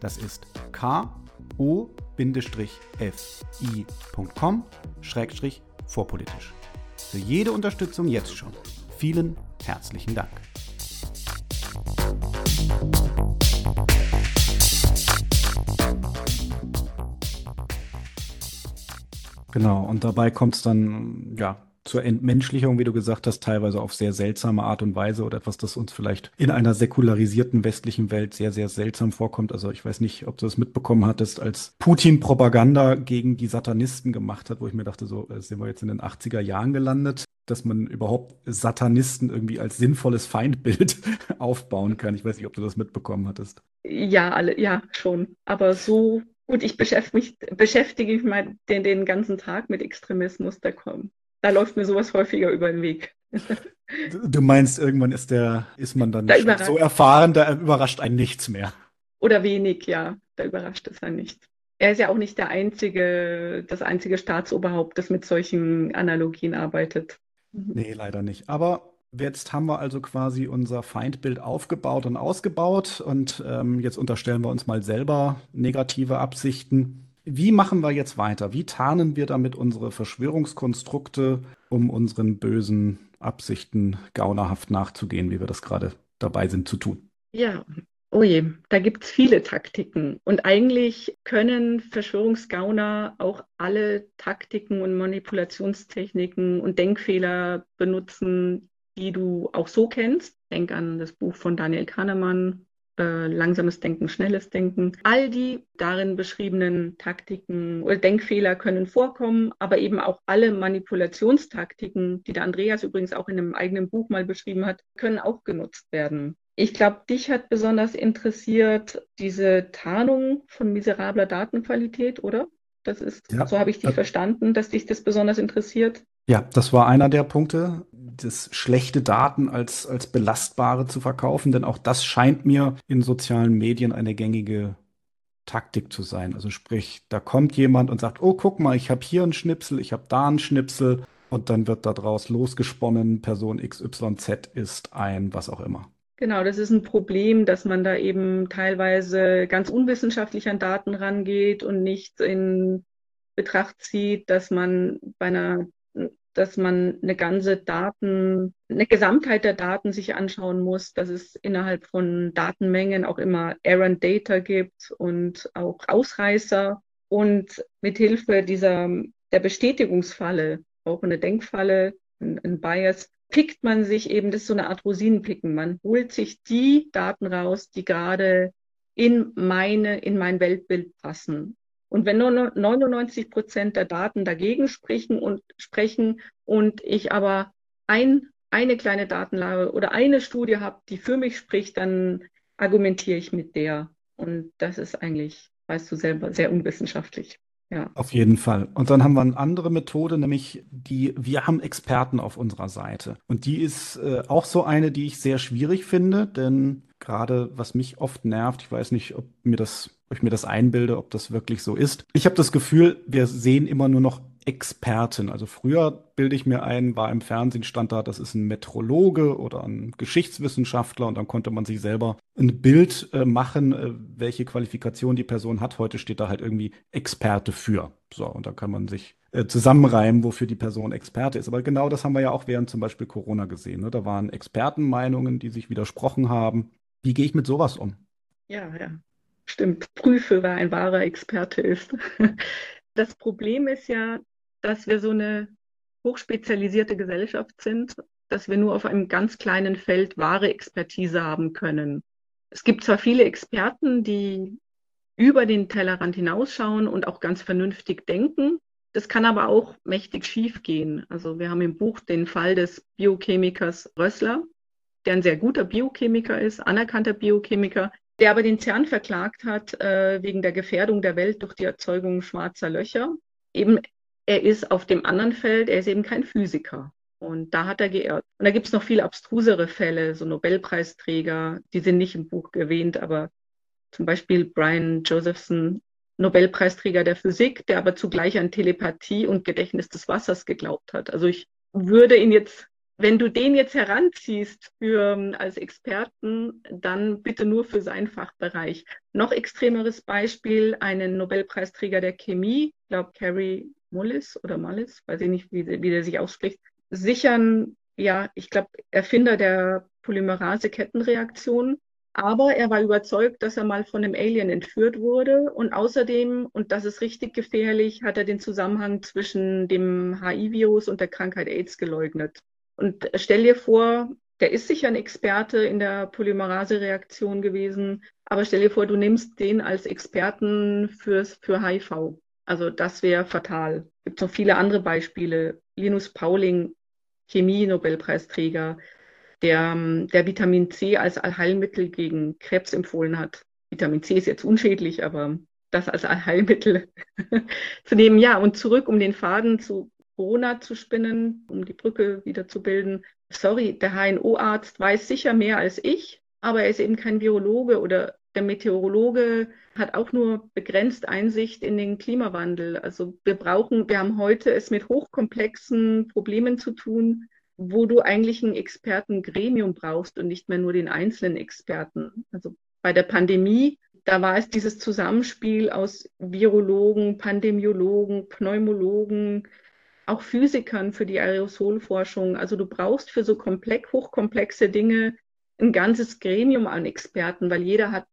Das ist ko-fi.com-vorpolitisch. Für jede Unterstützung jetzt schon. Vielen herzlichen Dank. Genau, und dabei kommt es dann, ja, zur Entmenschlichung, wie du gesagt hast, teilweise auf sehr seltsame Art und Weise oder etwas, das uns vielleicht in einer säkularisierten westlichen Welt sehr, sehr seltsam vorkommt. Also ich weiß nicht, ob du das mitbekommen hattest, als Putin Propaganda gegen die Satanisten gemacht hat, wo ich mir dachte, so äh, sind wir jetzt in den 80er Jahren gelandet, dass man überhaupt Satanisten irgendwie als sinnvolles Feindbild aufbauen kann. Ich weiß nicht, ob du das mitbekommen hattest. Ja, alle, ja, schon. Aber so Gut, ich beschäftige mich, beschäftige mich mal den, den ganzen Tag mit Extremismus, da kommt. Da läuft mir sowas häufiger über den Weg. Du meinst, irgendwann ist der, ist man dann da so erfahren, da überrascht einen nichts mehr. Oder wenig, ja. Da überrascht es einen nicht. Er ist ja auch nicht der einzige, das einzige Staatsoberhaupt, das mit solchen Analogien arbeitet. Mhm. Nee, leider nicht. Aber Jetzt haben wir also quasi unser Feindbild aufgebaut und ausgebaut und ähm, jetzt unterstellen wir uns mal selber negative Absichten. Wie machen wir jetzt weiter? Wie tarnen wir damit unsere Verschwörungskonstrukte, um unseren bösen Absichten gaunerhaft nachzugehen, wie wir das gerade dabei sind zu tun? Ja, oh je, da gibt es viele Taktiken. Und eigentlich können Verschwörungsgauner auch alle Taktiken und Manipulationstechniken und Denkfehler benutzen, die du auch so kennst. Denk an das Buch von Daniel Kahnemann, äh, langsames Denken, schnelles Denken. All die darin beschriebenen Taktiken oder Denkfehler können vorkommen, aber eben auch alle Manipulationstaktiken, die der Andreas übrigens auch in einem eigenen Buch mal beschrieben hat, können auch genutzt werden. Ich glaube, dich hat besonders interessiert diese Tarnung von miserabler Datenqualität, oder? Das ist, ja, so habe ich dich verstanden, dass dich das besonders interessiert. Ja, das war einer der Punkte, das schlechte Daten als, als belastbare zu verkaufen, denn auch das scheint mir in sozialen Medien eine gängige Taktik zu sein. Also sprich, da kommt jemand und sagt, oh, guck mal, ich habe hier einen Schnipsel, ich habe da einen Schnipsel und dann wird daraus losgesponnen, Person XYZ ist ein was auch immer. Genau, das ist ein Problem, dass man da eben teilweise ganz unwissenschaftlich an Daten rangeht und nicht in Betracht zieht, dass man bei einer dass man eine ganze Daten, eine Gesamtheit der Daten sich anschauen muss, dass es innerhalb von Datenmengen auch immer Errant Data gibt und auch Ausreißer und mithilfe dieser der Bestätigungsfalle, auch eine Denkfalle, ein, ein Bias, pickt man sich eben, das ist so eine Art Rosinenpicken. Man holt sich die Daten raus, die gerade in meine, in mein Weltbild passen. Und wenn nur 99 Prozent der Daten dagegen sprechen und sprechen und ich aber ein, eine kleine Datenlage oder eine Studie habe, die für mich spricht, dann argumentiere ich mit der. Und das ist eigentlich, weißt du selber, sehr unwissenschaftlich. Ja. Auf jeden Fall. Und dann haben wir eine andere Methode, nämlich die, wir haben Experten auf unserer Seite. Und die ist äh, auch so eine, die ich sehr schwierig finde, denn gerade was mich oft nervt, ich weiß nicht, ob mir das, ob ich mir das einbilde, ob das wirklich so ist. Ich habe das Gefühl, wir sehen immer nur noch Experten. Also früher bilde ich mir ein, war im Fernsehen stand da, das ist ein Metrologe oder ein Geschichtswissenschaftler und dann konnte man sich selber ein Bild äh, machen, äh, welche Qualifikation die Person hat. Heute steht da halt irgendwie Experte für. So, und da kann man sich äh, zusammenreimen, wofür die Person Experte ist. Aber genau das haben wir ja auch während zum Beispiel Corona gesehen. Ne? Da waren Expertenmeinungen, die sich widersprochen haben. Wie gehe ich mit sowas um? Ja, ja. Stimmt. Prüfe, wer ein wahrer Experte ist. Das Problem ist ja, dass wir so eine hochspezialisierte Gesellschaft sind, dass wir nur auf einem ganz kleinen Feld wahre Expertise haben können. Es gibt zwar viele Experten, die über den Tellerrand hinausschauen und auch ganz vernünftig denken. Das kann aber auch mächtig schief gehen. Also wir haben im Buch den Fall des Biochemikers Rössler, der ein sehr guter Biochemiker ist, anerkannter Biochemiker, der aber den CERN verklagt hat äh, wegen der Gefährdung der Welt durch die Erzeugung schwarzer Löcher. Eben er ist auf dem anderen Feld, er ist eben kein Physiker. Und da hat er geirrt. Und da gibt es noch viel abstrusere Fälle, so Nobelpreisträger, die sind nicht im Buch erwähnt, aber zum Beispiel Brian Josephson, Nobelpreisträger der Physik, der aber zugleich an Telepathie und Gedächtnis des Wassers geglaubt hat. Also ich würde ihn jetzt, wenn du den jetzt heranziehst für, als Experten, dann bitte nur für seinen Fachbereich. Noch extremeres Beispiel, einen Nobelpreisträger der Chemie, ich glaube Carrie Mullis oder Mullis, weiß ich nicht, wie, wie der sich ausspricht, sichern, ja, ich glaube, Erfinder der Polymerase-Kettenreaktion. Aber er war überzeugt, dass er mal von einem Alien entführt wurde. Und außerdem, und das ist richtig gefährlich, hat er den Zusammenhang zwischen dem HIV-Virus und der Krankheit AIDS geleugnet. Und stell dir vor, der ist sicher ein Experte in der Polymerase-Reaktion gewesen, aber stell dir vor, du nimmst den als Experten fürs, für HIV. Also das wäre fatal. Es gibt noch viele andere Beispiele. Linus Pauling, Chemie-Nobelpreisträger, der, ähm, der Vitamin C als Allheilmittel gegen Krebs empfohlen hat. Vitamin C ist jetzt unschädlich, aber das als Allheilmittel zu nehmen. Ja, und zurück, um den Faden zu Corona zu spinnen, um die Brücke wieder zu bilden. Sorry, der HNO-Arzt weiß sicher mehr als ich, aber er ist eben kein Virologe oder der Meteorologe hat auch nur begrenzt Einsicht in den Klimawandel. Also wir brauchen, wir haben heute es mit hochkomplexen Problemen zu tun, wo du eigentlich ein Expertengremium brauchst und nicht mehr nur den einzelnen Experten. Also bei der Pandemie, da war es dieses Zusammenspiel aus Virologen, Pandemiologen, Pneumologen, auch Physikern für die Aerosolforschung. Also du brauchst für so komplex, hochkomplexe Dinge ein ganzes Gremium an Experten, weil jeder hat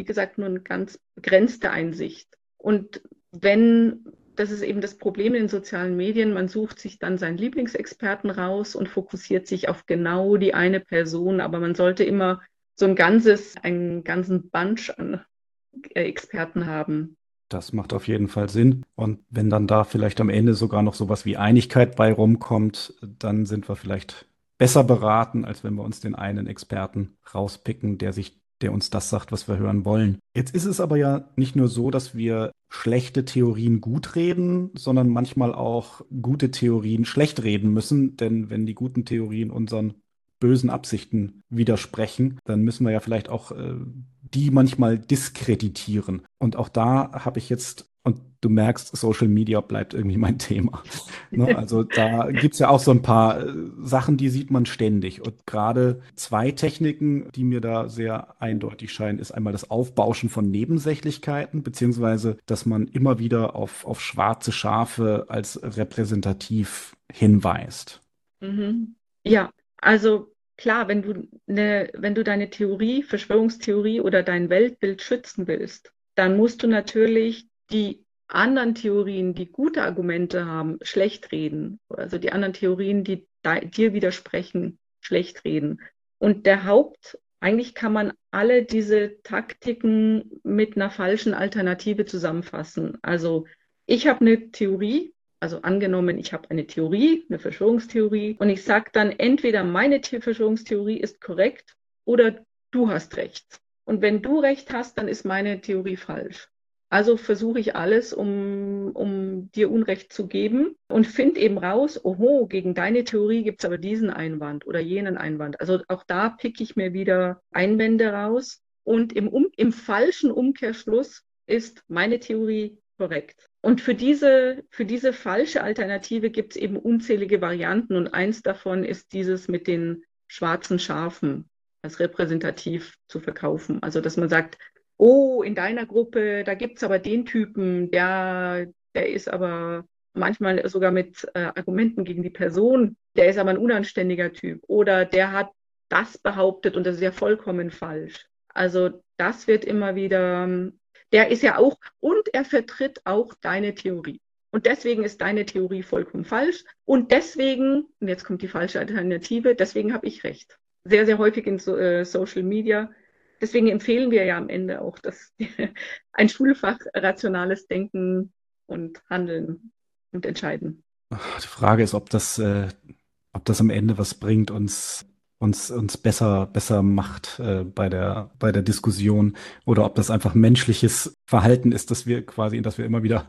wie gesagt, nur eine ganz begrenzte Einsicht. Und wenn, das ist eben das Problem in den sozialen Medien, man sucht sich dann seinen Lieblingsexperten raus und fokussiert sich auf genau die eine Person, aber man sollte immer so ein ganzes, einen ganzen Bunch an Experten haben. Das macht auf jeden Fall Sinn. Und wenn dann da vielleicht am Ende sogar noch sowas wie Einigkeit bei rumkommt, dann sind wir vielleicht besser beraten, als wenn wir uns den einen Experten rauspicken, der sich der uns das sagt, was wir hören wollen. Jetzt ist es aber ja nicht nur so, dass wir schlechte Theorien gut reden, sondern manchmal auch gute Theorien schlecht reden müssen. Denn wenn die guten Theorien unseren bösen Absichten widersprechen, dann müssen wir ja vielleicht auch äh, die manchmal diskreditieren. Und auch da habe ich jetzt und du merkst, Social Media bleibt irgendwie mein Thema. ne? Also da gibt's ja auch so ein paar äh, Sachen, die sieht man ständig. Und gerade zwei Techniken, die mir da sehr eindeutig scheinen, ist einmal das Aufbauschen von Nebensächlichkeiten, beziehungsweise, dass man immer wieder auf, auf schwarze Schafe als repräsentativ hinweist. Mhm. Ja, also klar, wenn du, eine, wenn du deine Theorie, Verschwörungstheorie oder dein Weltbild schützen willst, dann musst du natürlich die anderen Theorien, die gute Argumente haben, schlecht reden. Also die anderen Theorien, die dir widersprechen, schlecht reden. Und der Haupt, eigentlich kann man alle diese Taktiken mit einer falschen Alternative zusammenfassen. Also ich habe eine Theorie, also angenommen, ich habe eine Theorie, eine Verschwörungstheorie, und ich sage dann entweder meine Verschwörungstheorie ist korrekt oder du hast recht. Und wenn du recht hast, dann ist meine Theorie falsch. Also versuche ich alles, um, um dir Unrecht zu geben und finde eben raus, oho, gegen deine Theorie gibt es aber diesen Einwand oder jenen Einwand. Also auch da picke ich mir wieder Einwände raus. Und im, um, im falschen Umkehrschluss ist meine Theorie korrekt. Und für diese, für diese falsche Alternative gibt es eben unzählige Varianten. Und eins davon ist dieses mit den schwarzen Schafen als repräsentativ zu verkaufen. Also dass man sagt, oh, in deiner Gruppe, da gibt es aber den Typen, der, der ist aber manchmal sogar mit äh, Argumenten gegen die Person, der ist aber ein unanständiger Typ oder der hat das behauptet und das ist ja vollkommen falsch. Also das wird immer wieder, der ist ja auch, und er vertritt auch deine Theorie. Und deswegen ist deine Theorie vollkommen falsch. Und deswegen, und jetzt kommt die falsche Alternative, deswegen habe ich recht. Sehr, sehr häufig in so, äh, Social Media deswegen empfehlen wir ja am Ende auch, dass ein Schulfach rationales Denken und Handeln und Entscheiden. Die Frage ist, ob das, äh, ob das am Ende was bringt, uns, uns, uns besser, besser macht äh, bei, der, bei der Diskussion oder ob das einfach menschliches Verhalten ist, dass wir quasi, in das wir immer wieder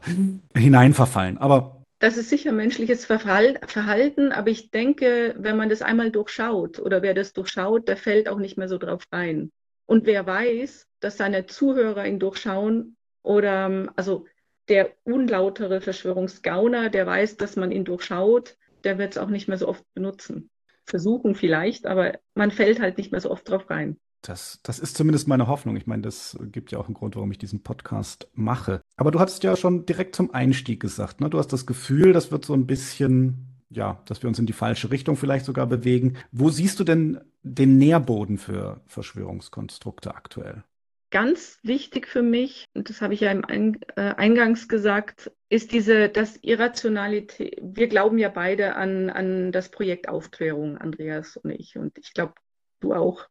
hineinverfallen. Aber das ist sicher menschliches Verhalten, aber ich denke, wenn man das einmal durchschaut oder wer das durchschaut, der fällt auch nicht mehr so drauf rein. Und wer weiß, dass seine Zuhörer ihn durchschauen oder ähm, also der unlautere Verschwörungsgauner, der weiß, dass man ihn durchschaut, der wird es auch nicht mehr so oft benutzen. Versuchen vielleicht, aber man fällt halt nicht mehr so oft drauf rein. Das, das ist zumindest meine Hoffnung. Ich meine, das gibt ja auch einen Grund, warum ich diesen Podcast mache. Aber du hattest ja schon direkt zum Einstieg gesagt, ne? Du hast das Gefühl, das wird so ein bisschen ja, dass wir uns in die falsche Richtung vielleicht sogar bewegen. Wo siehst du denn den Nährboden für Verschwörungskonstrukte aktuell? Ganz wichtig für mich, und das habe ich ja im äh, Eingangs gesagt, ist diese, das Irrationalität. Wir glauben ja beide an, an das Projekt Aufklärung, Andreas und ich. Und ich glaube, du auch.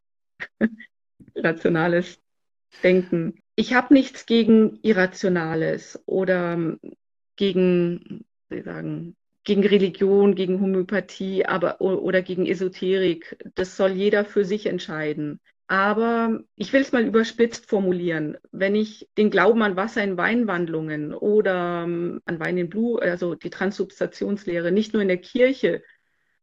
Rationales Denken. Ich habe nichts gegen Irrationales oder gegen, wie sagen, gegen Religion, gegen Homöopathie aber, oder gegen Esoterik. Das soll jeder für sich entscheiden. Aber ich will es mal überspitzt formulieren. Wenn ich den Glauben an Wasser in Weinwandlungen oder ähm, an Wein in Blut, also die Transsubstationslehre, nicht nur in der Kirche,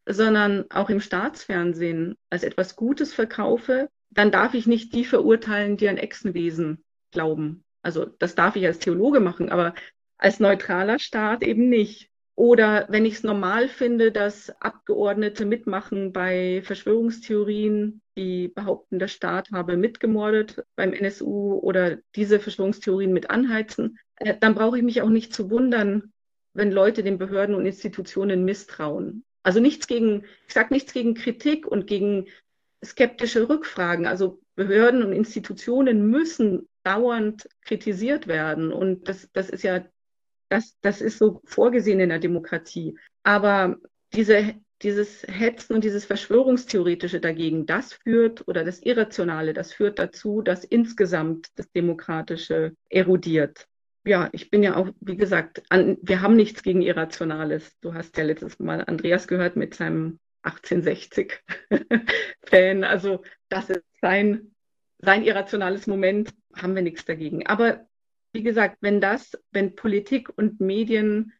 sondern auch im Staatsfernsehen als etwas Gutes verkaufe, dann darf ich nicht die verurteilen, die an Echsenwesen glauben. Also das darf ich als Theologe machen, aber als neutraler Staat eben nicht. Oder wenn ich es normal finde, dass Abgeordnete mitmachen bei Verschwörungstheorien, die behaupten, der Staat habe mitgemordet beim NSU oder diese Verschwörungstheorien mit anheizen, äh, dann brauche ich mich auch nicht zu wundern, wenn Leute den Behörden und Institutionen misstrauen. Also nichts gegen, ich sage nichts gegen Kritik und gegen skeptische Rückfragen. Also Behörden und Institutionen müssen dauernd kritisiert werden. Und das, das ist ja das, das ist so vorgesehen in der Demokratie. Aber diese dieses Hetzen und dieses Verschwörungstheoretische dagegen, das führt oder das Irrationale, das führt dazu, dass insgesamt das Demokratische erodiert. Ja, ich bin ja auch, wie gesagt, an, wir haben nichts gegen Irrationales. Du hast ja letztes Mal Andreas gehört mit seinem 1860-Fan. Also das ist sein, sein irrationales Moment, haben wir nichts dagegen. Aber wie gesagt, wenn das, wenn Politik und Medien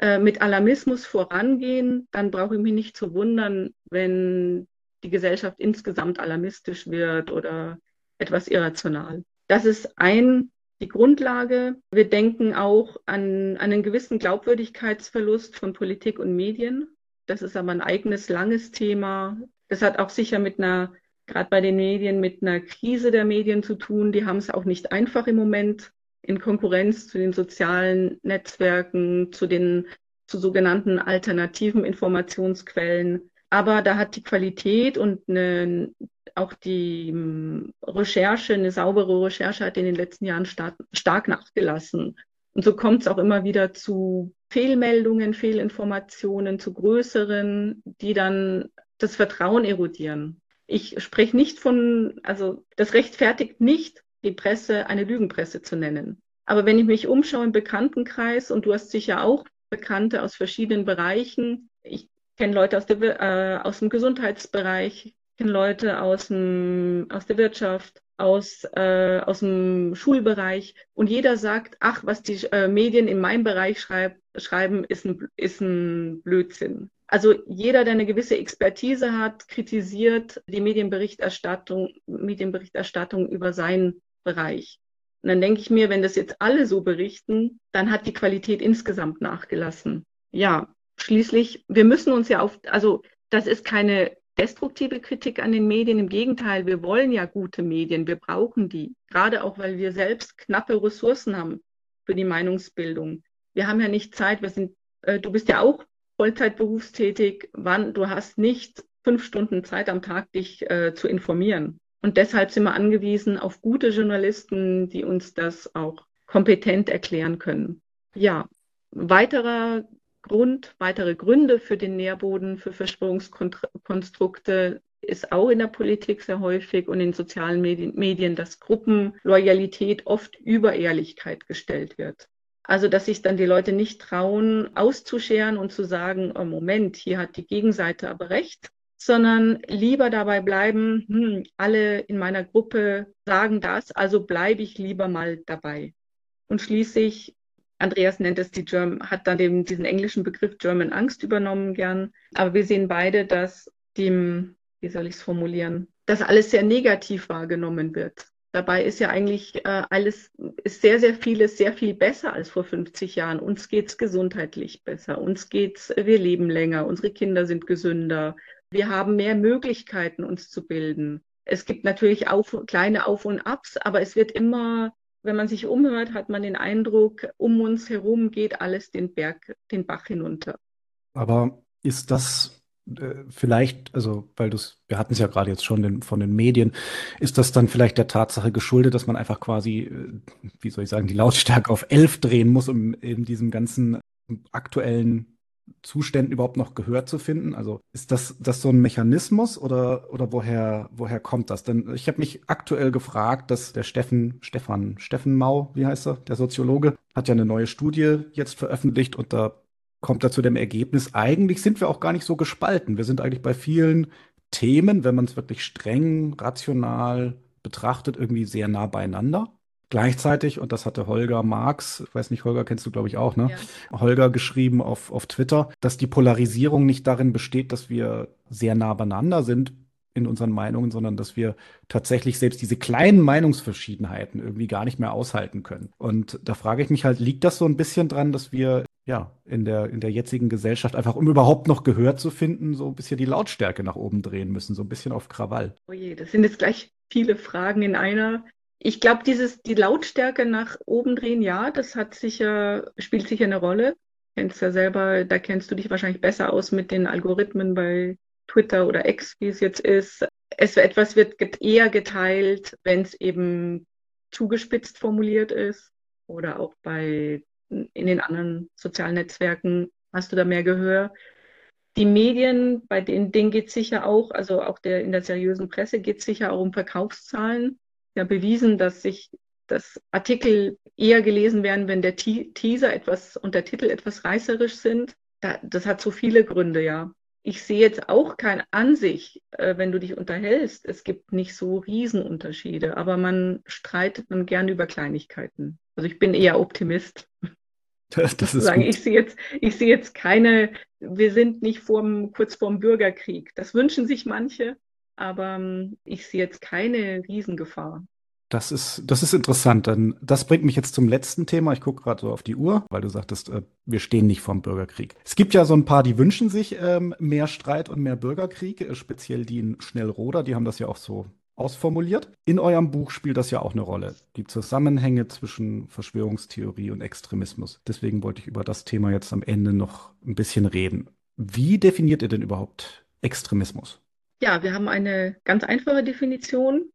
äh, mit Alarmismus vorangehen, dann brauche ich mich nicht zu wundern, wenn die Gesellschaft insgesamt alarmistisch wird oder etwas irrational. Das ist ein, die Grundlage. Wir denken auch an, an einen gewissen Glaubwürdigkeitsverlust von Politik und Medien. Das ist aber ein eigenes, langes Thema. Das hat auch sicher mit einer, gerade bei den Medien, mit einer Krise der Medien zu tun. Die haben es auch nicht einfach im Moment in Konkurrenz zu den sozialen Netzwerken, zu den zu sogenannten alternativen Informationsquellen. Aber da hat die Qualität und eine, auch die hm, Recherche, eine saubere Recherche hat in den letzten Jahren stark, stark nachgelassen. Und so kommt es auch immer wieder zu Fehlmeldungen, Fehlinformationen, zu größeren, die dann das Vertrauen erodieren. Ich spreche nicht von, also das rechtfertigt nicht, die Presse eine Lügenpresse zu nennen. Aber wenn ich mich umschaue im Bekanntenkreis, und du hast sicher auch Bekannte aus verschiedenen Bereichen, ich kenne Leute aus, der, äh, aus dem Gesundheitsbereich, kenne Leute aus, dem, aus der Wirtschaft, aus, äh, aus dem Schulbereich und jeder sagt, ach, was die äh, Medien in meinem Bereich schreib, schreiben, ist ein, ist ein Blödsinn. Also jeder, der eine gewisse Expertise hat, kritisiert die Medienberichterstattung, Medienberichterstattung über seinen Bereich. Und dann denke ich mir, wenn das jetzt alle so berichten, dann hat die Qualität insgesamt nachgelassen. Ja, schließlich, wir müssen uns ja auf, also das ist keine destruktive Kritik an den Medien. Im Gegenteil, wir wollen ja gute Medien, wir brauchen die. Gerade auch, weil wir selbst knappe Ressourcen haben für die Meinungsbildung. Wir haben ja nicht Zeit, wir sind, äh, du bist ja auch Vollzeit berufstätig, wann, du hast nicht fünf Stunden Zeit am Tag, dich äh, zu informieren. Und deshalb sind wir angewiesen auf gute Journalisten, die uns das auch kompetent erklären können. Ja, weiterer Grund, weitere Gründe für den Nährboden für Verschwörungskonstrukte ist auch in der Politik sehr häufig und in sozialen Medien, dass Gruppenloyalität oft über Ehrlichkeit gestellt wird. Also, dass sich dann die Leute nicht trauen, auszuscheren und zu sagen, oh Moment, hier hat die Gegenseite aber recht, sondern lieber dabei bleiben, hm, alle in meiner Gruppe sagen das, also bleibe ich lieber mal dabei. Und schließlich, Andreas nennt es die German, hat dann den, diesen englischen Begriff German Angst übernommen gern. Aber wir sehen beide, dass dem, wie soll ich es formulieren, dass alles sehr negativ wahrgenommen wird. Dabei ist ja eigentlich äh, alles, ist sehr, sehr vieles sehr viel besser als vor 50 Jahren. Uns geht es gesundheitlich besser, uns geht's, wir leben länger, unsere Kinder sind gesünder, wir haben mehr Möglichkeiten, uns zu bilden. Es gibt natürlich auf, kleine Auf- und Abs, aber es wird immer, wenn man sich umhört, hat man den Eindruck, um uns herum geht alles den Berg, den Bach hinunter. Aber ist das äh, vielleicht, also weil du wir hatten es ja gerade jetzt schon den, von den Medien, ist das dann vielleicht der Tatsache geschuldet, dass man einfach quasi, äh, wie soll ich sagen, die Lautstärke auf elf drehen muss, um in diesem ganzen aktuellen Zuständen überhaupt noch Gehör zu finden? Also ist das, das so ein Mechanismus oder, oder woher, woher kommt das? Denn ich habe mich aktuell gefragt, dass der Steffen, Stefan, Steffen Mau, wie heißt er, der Soziologe, hat ja eine neue Studie jetzt veröffentlicht und da kommt er zu dem Ergebnis, eigentlich sind wir auch gar nicht so gespalten. Wir sind eigentlich bei vielen Themen, wenn man es wirklich streng, rational betrachtet, irgendwie sehr nah beieinander. Gleichzeitig, und das hatte Holger Marx, ich weiß nicht, Holger kennst du, glaube ich, auch, ne? Ja. Holger geschrieben auf, auf Twitter, dass die Polarisierung nicht darin besteht, dass wir sehr nah beieinander sind in unseren Meinungen, sondern dass wir tatsächlich selbst diese kleinen Meinungsverschiedenheiten irgendwie gar nicht mehr aushalten können. Und da frage ich mich halt, liegt das so ein bisschen dran, dass wir ja, in der, in der jetzigen Gesellschaft einfach, um überhaupt noch Gehör zu finden, so ein bisschen die Lautstärke nach oben drehen müssen, so ein bisschen auf Krawall. Oh je, das sind jetzt gleich viele Fragen in einer ich glaube, dieses, die Lautstärke nach oben drehen, ja, das hat sicher, spielt sicher eine Rolle. Kennst ja selber, da kennst du dich wahrscheinlich besser aus mit den Algorithmen bei Twitter oder X, wie es jetzt ist. Es, etwas wird eher geteilt, wenn es eben zugespitzt formuliert ist oder auch bei in den anderen sozialen Netzwerken hast du da mehr Gehör. Die Medien, bei denen, denen geht es sicher auch, also auch der in der seriösen Presse geht es sicher auch um Verkaufszahlen. Ja, bewiesen, dass sich dass Artikel eher gelesen werden, wenn der Teaser etwas und der Titel etwas reißerisch sind. das hat so viele Gründe, ja ich sehe jetzt auch kein an sich, äh, wenn du dich unterhältst. Es gibt nicht so Riesenunterschiede, aber man streitet dann gerne über Kleinigkeiten. Also ich bin eher Optimist. Das, das ist sagen, ich sehe jetzt, ich sehe jetzt keine, wir sind nicht vorm, kurz vorm Bürgerkrieg. Das wünschen sich manche, aber ähm, ich sehe jetzt keine Riesengefahr. Das ist, das ist interessant. Denn das bringt mich jetzt zum letzten Thema. Ich gucke gerade so auf die Uhr, weil du sagtest, äh, wir stehen nicht vorm Bürgerkrieg. Es gibt ja so ein paar, die wünschen sich ähm, mehr Streit und mehr Bürgerkrieg, äh, speziell die in Schnellroder, die haben das ja auch so ausformuliert. In eurem Buch spielt das ja auch eine Rolle. Die Zusammenhänge zwischen Verschwörungstheorie und Extremismus. Deswegen wollte ich über das Thema jetzt am Ende noch ein bisschen reden. Wie definiert ihr denn überhaupt Extremismus? Ja, wir haben eine ganz einfache Definition.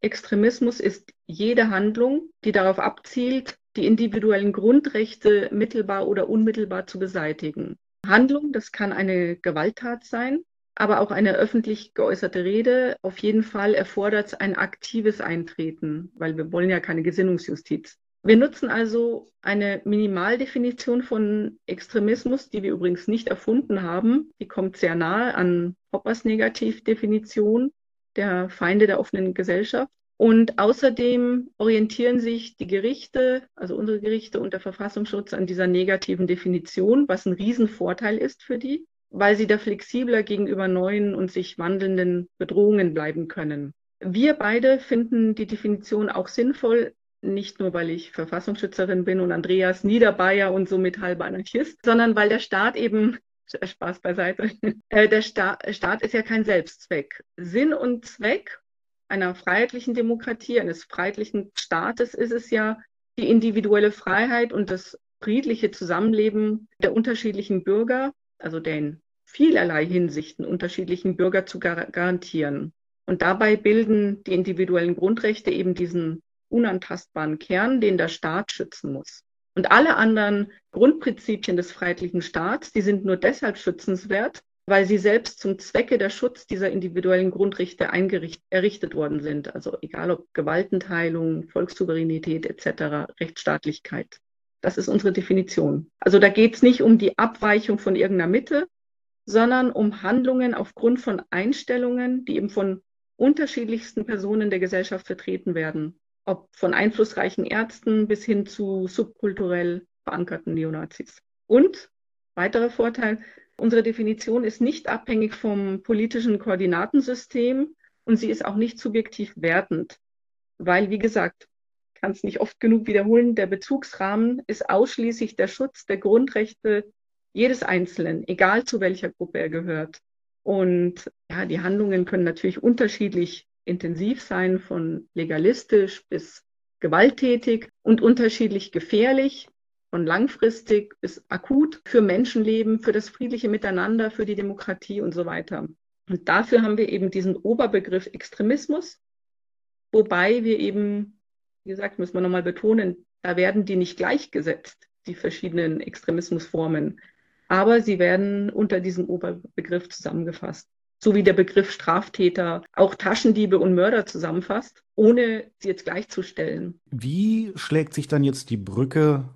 Extremismus ist jede Handlung, die darauf abzielt, die individuellen Grundrechte mittelbar oder unmittelbar zu beseitigen. Handlung, das kann eine Gewalttat sein, aber auch eine öffentlich geäußerte Rede. Auf jeden Fall erfordert es ein aktives Eintreten, weil wir wollen ja keine Gesinnungsjustiz. Wir nutzen also eine Minimaldefinition von Extremismus, die wir übrigens nicht erfunden haben. Die kommt sehr nahe an Hoppers Negativdefinition der Feinde der offenen Gesellschaft. Und außerdem orientieren sich die Gerichte, also unsere Gerichte und der Verfassungsschutz an dieser negativen Definition, was ein Riesenvorteil ist für die, weil sie da flexibler gegenüber neuen und sich wandelnden Bedrohungen bleiben können. Wir beide finden die Definition auch sinnvoll, nicht nur, weil ich Verfassungsschützerin bin und Andreas Niederbayer und somit halber Anarchist, sondern weil der Staat eben Spaß beiseite. Äh, der Sta Staat ist ja kein Selbstzweck. Sinn und Zweck einer freiheitlichen Demokratie, eines freiheitlichen Staates ist es ja die individuelle Freiheit und das friedliche Zusammenleben der unterschiedlichen Bürger, also der in vielerlei Hinsichten unterschiedlichen Bürger zu gar garantieren. Und dabei bilden die individuellen Grundrechte eben diesen unantastbaren Kern, den der Staat schützen muss. Und alle anderen Grundprinzipien des freiheitlichen Staats, die sind nur deshalb schützenswert, weil sie selbst zum Zwecke der Schutz dieser individuellen Grundrechte errichtet worden sind. Also egal ob Gewaltenteilung, Volkssouveränität etc., Rechtsstaatlichkeit. Das ist unsere Definition. Also da geht es nicht um die Abweichung von irgendeiner Mitte, sondern um Handlungen aufgrund von Einstellungen, die eben von unterschiedlichsten Personen der Gesellschaft vertreten werden ob von einflussreichen Ärzten bis hin zu subkulturell verankerten Neonazis. Und weiterer Vorteil, unsere Definition ist nicht abhängig vom politischen Koordinatensystem und sie ist auch nicht subjektiv wertend, weil, wie gesagt, kann es nicht oft genug wiederholen, der Bezugsrahmen ist ausschließlich der Schutz der Grundrechte jedes Einzelnen, egal zu welcher Gruppe er gehört. Und ja, die Handlungen können natürlich unterschiedlich intensiv sein, von legalistisch bis gewalttätig und unterschiedlich gefährlich, von langfristig bis akut für Menschenleben, für das friedliche Miteinander, für die Demokratie und so weiter. Und dafür haben wir eben diesen Oberbegriff Extremismus, wobei wir eben, wie gesagt, müssen wir nochmal betonen, da werden die nicht gleichgesetzt, die verschiedenen Extremismusformen, aber sie werden unter diesem Oberbegriff zusammengefasst so wie der Begriff Straftäter auch Taschendiebe und Mörder zusammenfasst, ohne sie jetzt gleichzustellen. Wie schlägt sich dann jetzt die Brücke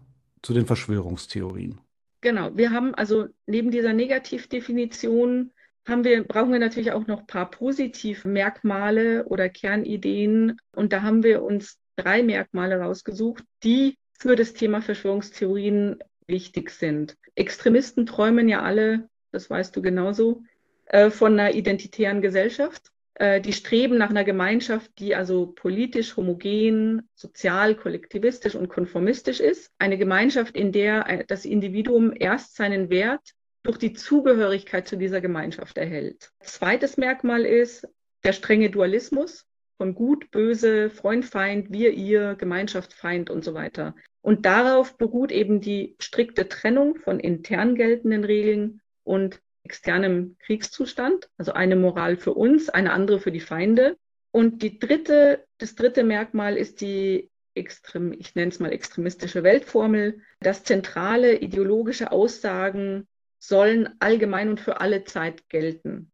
zu den Verschwörungstheorien? Genau, wir haben also neben dieser Negativdefinition haben wir, brauchen wir natürlich auch noch ein paar Positivmerkmale oder Kernideen. Und da haben wir uns drei Merkmale rausgesucht, die für das Thema Verschwörungstheorien wichtig sind. Extremisten träumen ja alle, das weißt du genauso, äh, von einer identitären Gesellschaft. Äh, die streben nach einer Gemeinschaft, die also politisch homogen, sozial, kollektivistisch und konformistisch ist. Eine Gemeinschaft, in der das Individuum erst seinen Wert durch die Zugehörigkeit zu dieser Gemeinschaft erhält. Zweites Merkmal ist der strenge Dualismus von Gut, Böse, Freund, Feind, wir, ihr, Gemeinschaft, Feind und so weiter. Und darauf beruht eben die strikte Trennung von intern geltenden Regeln und externem Kriegszustand, also eine Moral für uns, eine andere für die Feinde. Und die dritte, das dritte Merkmal ist die extrem, ich nenne es mal extremistische Weltformel, dass zentrale ideologische Aussagen sollen allgemein und für alle Zeit gelten.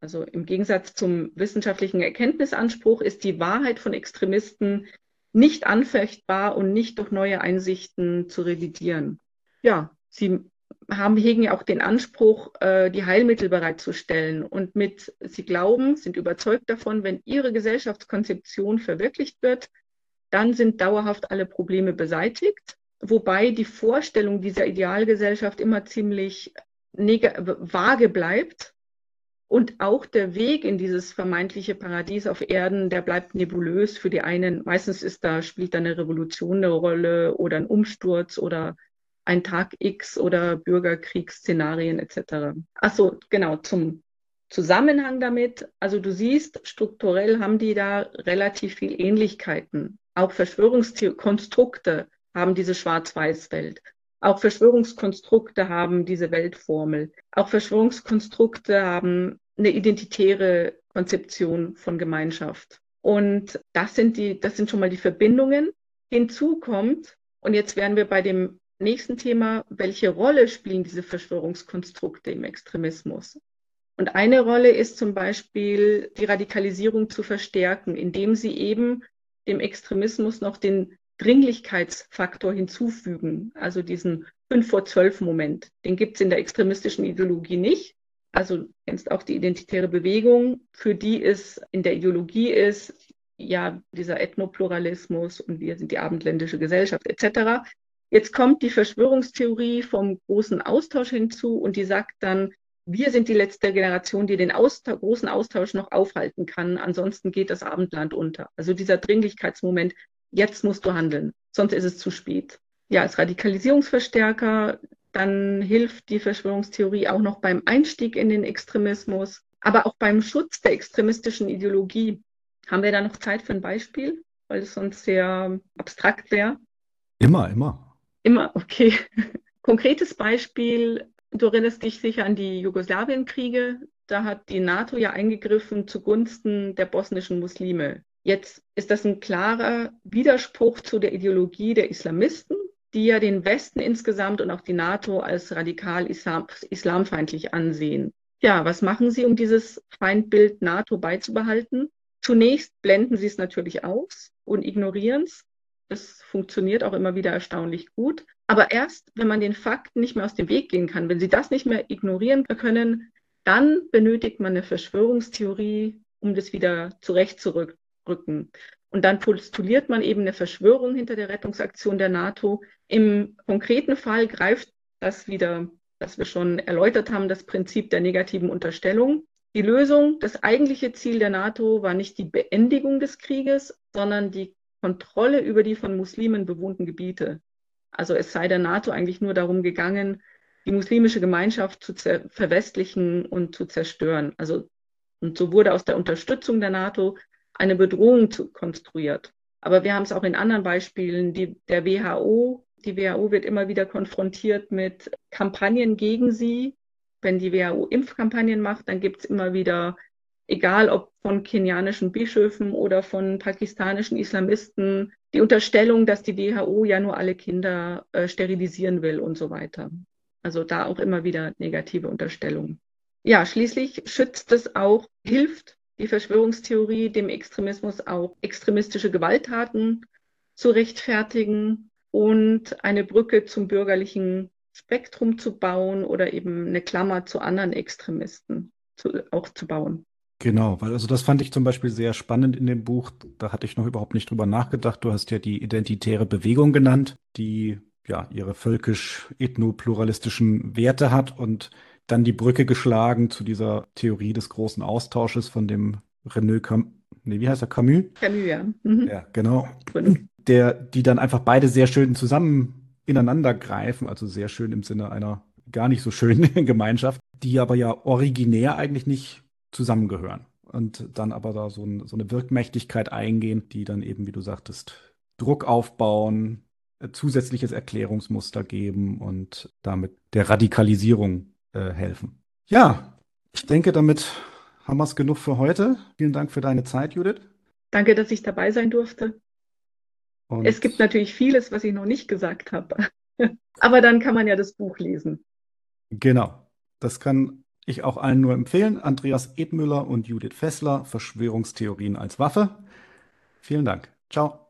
Also im Gegensatz zum wissenschaftlichen Erkenntnisanspruch ist die Wahrheit von Extremisten nicht anfechtbar und nicht durch neue Einsichten zu revidieren. Ja, sie haben, hegen ja auch den Anspruch, äh, die Heilmittel bereitzustellen. Und mit, sie glauben, sind überzeugt davon, wenn ihre Gesellschaftskonzeption verwirklicht wird, dann sind dauerhaft alle Probleme beseitigt. Wobei die Vorstellung dieser Idealgesellschaft immer ziemlich vage bleibt. Und auch der Weg in dieses vermeintliche Paradies auf Erden, der bleibt nebulös für die einen. Meistens ist da, spielt da eine Revolution eine Rolle oder ein Umsturz oder ein Tag X oder Bürgerkriegsszenarien etc. Achso, genau, zum Zusammenhang damit. Also du siehst, strukturell haben die da relativ viel Ähnlichkeiten. Auch Verschwörungskonstrukte haben diese Schwarz-Weiß-Welt. Auch Verschwörungskonstrukte haben diese Weltformel. Auch Verschwörungskonstrukte haben eine identitäre Konzeption von Gemeinschaft. Und das sind die, das sind schon mal die Verbindungen. Hinzu kommt, und jetzt wären wir bei dem nächsten Thema, welche Rolle spielen diese Verschwörungskonstrukte im Extremismus? Und eine Rolle ist zum Beispiel, die Radikalisierung zu verstärken, indem sie eben dem Extremismus noch den Dringlichkeitsfaktor hinzufügen, also diesen 5 vor 12 Moment. Den gibt es in der extremistischen Ideologie nicht. Also kennst auch die identitäre Bewegung, für die es in der Ideologie ist, ja, dieser Ethnopluralismus und wir sind die abendländische Gesellschaft etc. Jetzt kommt die Verschwörungstheorie vom großen Austausch hinzu und die sagt dann, wir sind die letzte Generation, die den Austausch, großen Austausch noch aufhalten kann. Ansonsten geht das Abendland unter. Also dieser Dringlichkeitsmoment, jetzt musst du handeln, sonst ist es zu spät. Ja, als Radikalisierungsverstärker, dann hilft die Verschwörungstheorie auch noch beim Einstieg in den Extremismus, aber auch beim Schutz der extremistischen Ideologie. Haben wir da noch Zeit für ein Beispiel, weil es sonst sehr abstrakt wäre? Immer, immer. Immer, okay. Konkretes Beispiel, du erinnerst dich sicher an die Jugoslawienkriege. Da hat die NATO ja eingegriffen zugunsten der bosnischen Muslime. Jetzt ist das ein klarer Widerspruch zu der Ideologie der Islamisten, die ja den Westen insgesamt und auch die NATO als radikal islam islamfeindlich ansehen. Ja, was machen sie, um dieses Feindbild NATO beizubehalten? Zunächst blenden sie es natürlich aus und ignorieren es. Das funktioniert auch immer wieder erstaunlich gut. Aber erst, wenn man den Fakten nicht mehr aus dem Weg gehen kann, wenn sie das nicht mehr ignorieren können, dann benötigt man eine Verschwörungstheorie, um das wieder zurechtzurücken rücken. Und dann postuliert man eben eine Verschwörung hinter der Rettungsaktion der NATO. Im konkreten Fall greift das wieder, das wir schon erläutert haben, das Prinzip der negativen Unterstellung. Die Lösung, das eigentliche Ziel der NATO war nicht die Beendigung des Krieges, sondern die Kontrolle über die von Muslimen bewohnten Gebiete. Also es sei der NATO eigentlich nur darum gegangen, die muslimische Gemeinschaft zu verwestlichen und zu zerstören. Also und so wurde aus der Unterstützung der NATO eine Bedrohung zu, konstruiert. Aber wir haben es auch in anderen Beispielen, die, der WHO. Die WHO wird immer wieder konfrontiert mit Kampagnen gegen sie. Wenn die WHO Impfkampagnen macht, dann gibt es immer wieder, egal ob von kenianischen Bischöfen oder von pakistanischen Islamisten, die Unterstellung, dass die WHO ja nur alle Kinder äh, sterilisieren will und so weiter. Also da auch immer wieder negative Unterstellungen. Ja, schließlich schützt es auch, hilft die Verschwörungstheorie, dem Extremismus auch extremistische Gewalttaten zu rechtfertigen und eine Brücke zum bürgerlichen Spektrum zu bauen oder eben eine Klammer zu anderen Extremisten zu, auch zu bauen. Genau, weil also das fand ich zum Beispiel sehr spannend in dem Buch. Da hatte ich noch überhaupt nicht drüber nachgedacht. Du hast ja die identitäre Bewegung genannt, die ja ihre völkisch-ethnopluralistischen Werte hat und dann die Brücke geschlagen zu dieser Theorie des großen Austausches von dem René Cam nee, wie heißt er? Camus? Camus, ja. Mhm. Ja, genau. Der, die dann einfach beide sehr schön zusammen ineinander greifen, also sehr schön im Sinne einer gar nicht so schönen Gemeinschaft, die aber ja originär eigentlich nicht zusammengehören. Und dann aber da so, ein, so eine Wirkmächtigkeit eingehen, die dann eben, wie du sagtest, Druck aufbauen, äh, zusätzliches Erklärungsmuster geben und damit der Radikalisierung äh, helfen. Ja, ich denke, damit haben wir es genug für heute. Vielen Dank für deine Zeit, Judith. Danke, dass ich dabei sein durfte. Und es gibt natürlich vieles, was ich noch nicht gesagt habe. Aber dann kann man ja das Buch lesen. Genau. Das kann ich auch allen nur empfehlen. Andreas Edmüller und Judith Fessler, Verschwörungstheorien als Waffe. Vielen Dank. Ciao.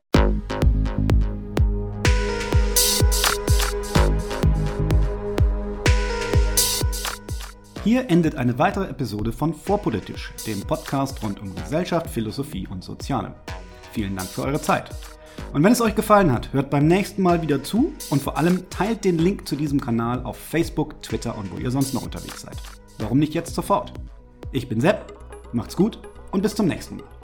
Hier endet eine weitere Episode von Vorpolitisch, dem Podcast rund um Gesellschaft, Philosophie und Soziale. Vielen Dank für eure Zeit. Und wenn es euch gefallen hat, hört beim nächsten Mal wieder zu und vor allem teilt den Link zu diesem Kanal auf Facebook, Twitter und wo ihr sonst noch unterwegs seid. Warum nicht jetzt sofort? Ich bin Sepp, macht's gut und bis zum nächsten Mal.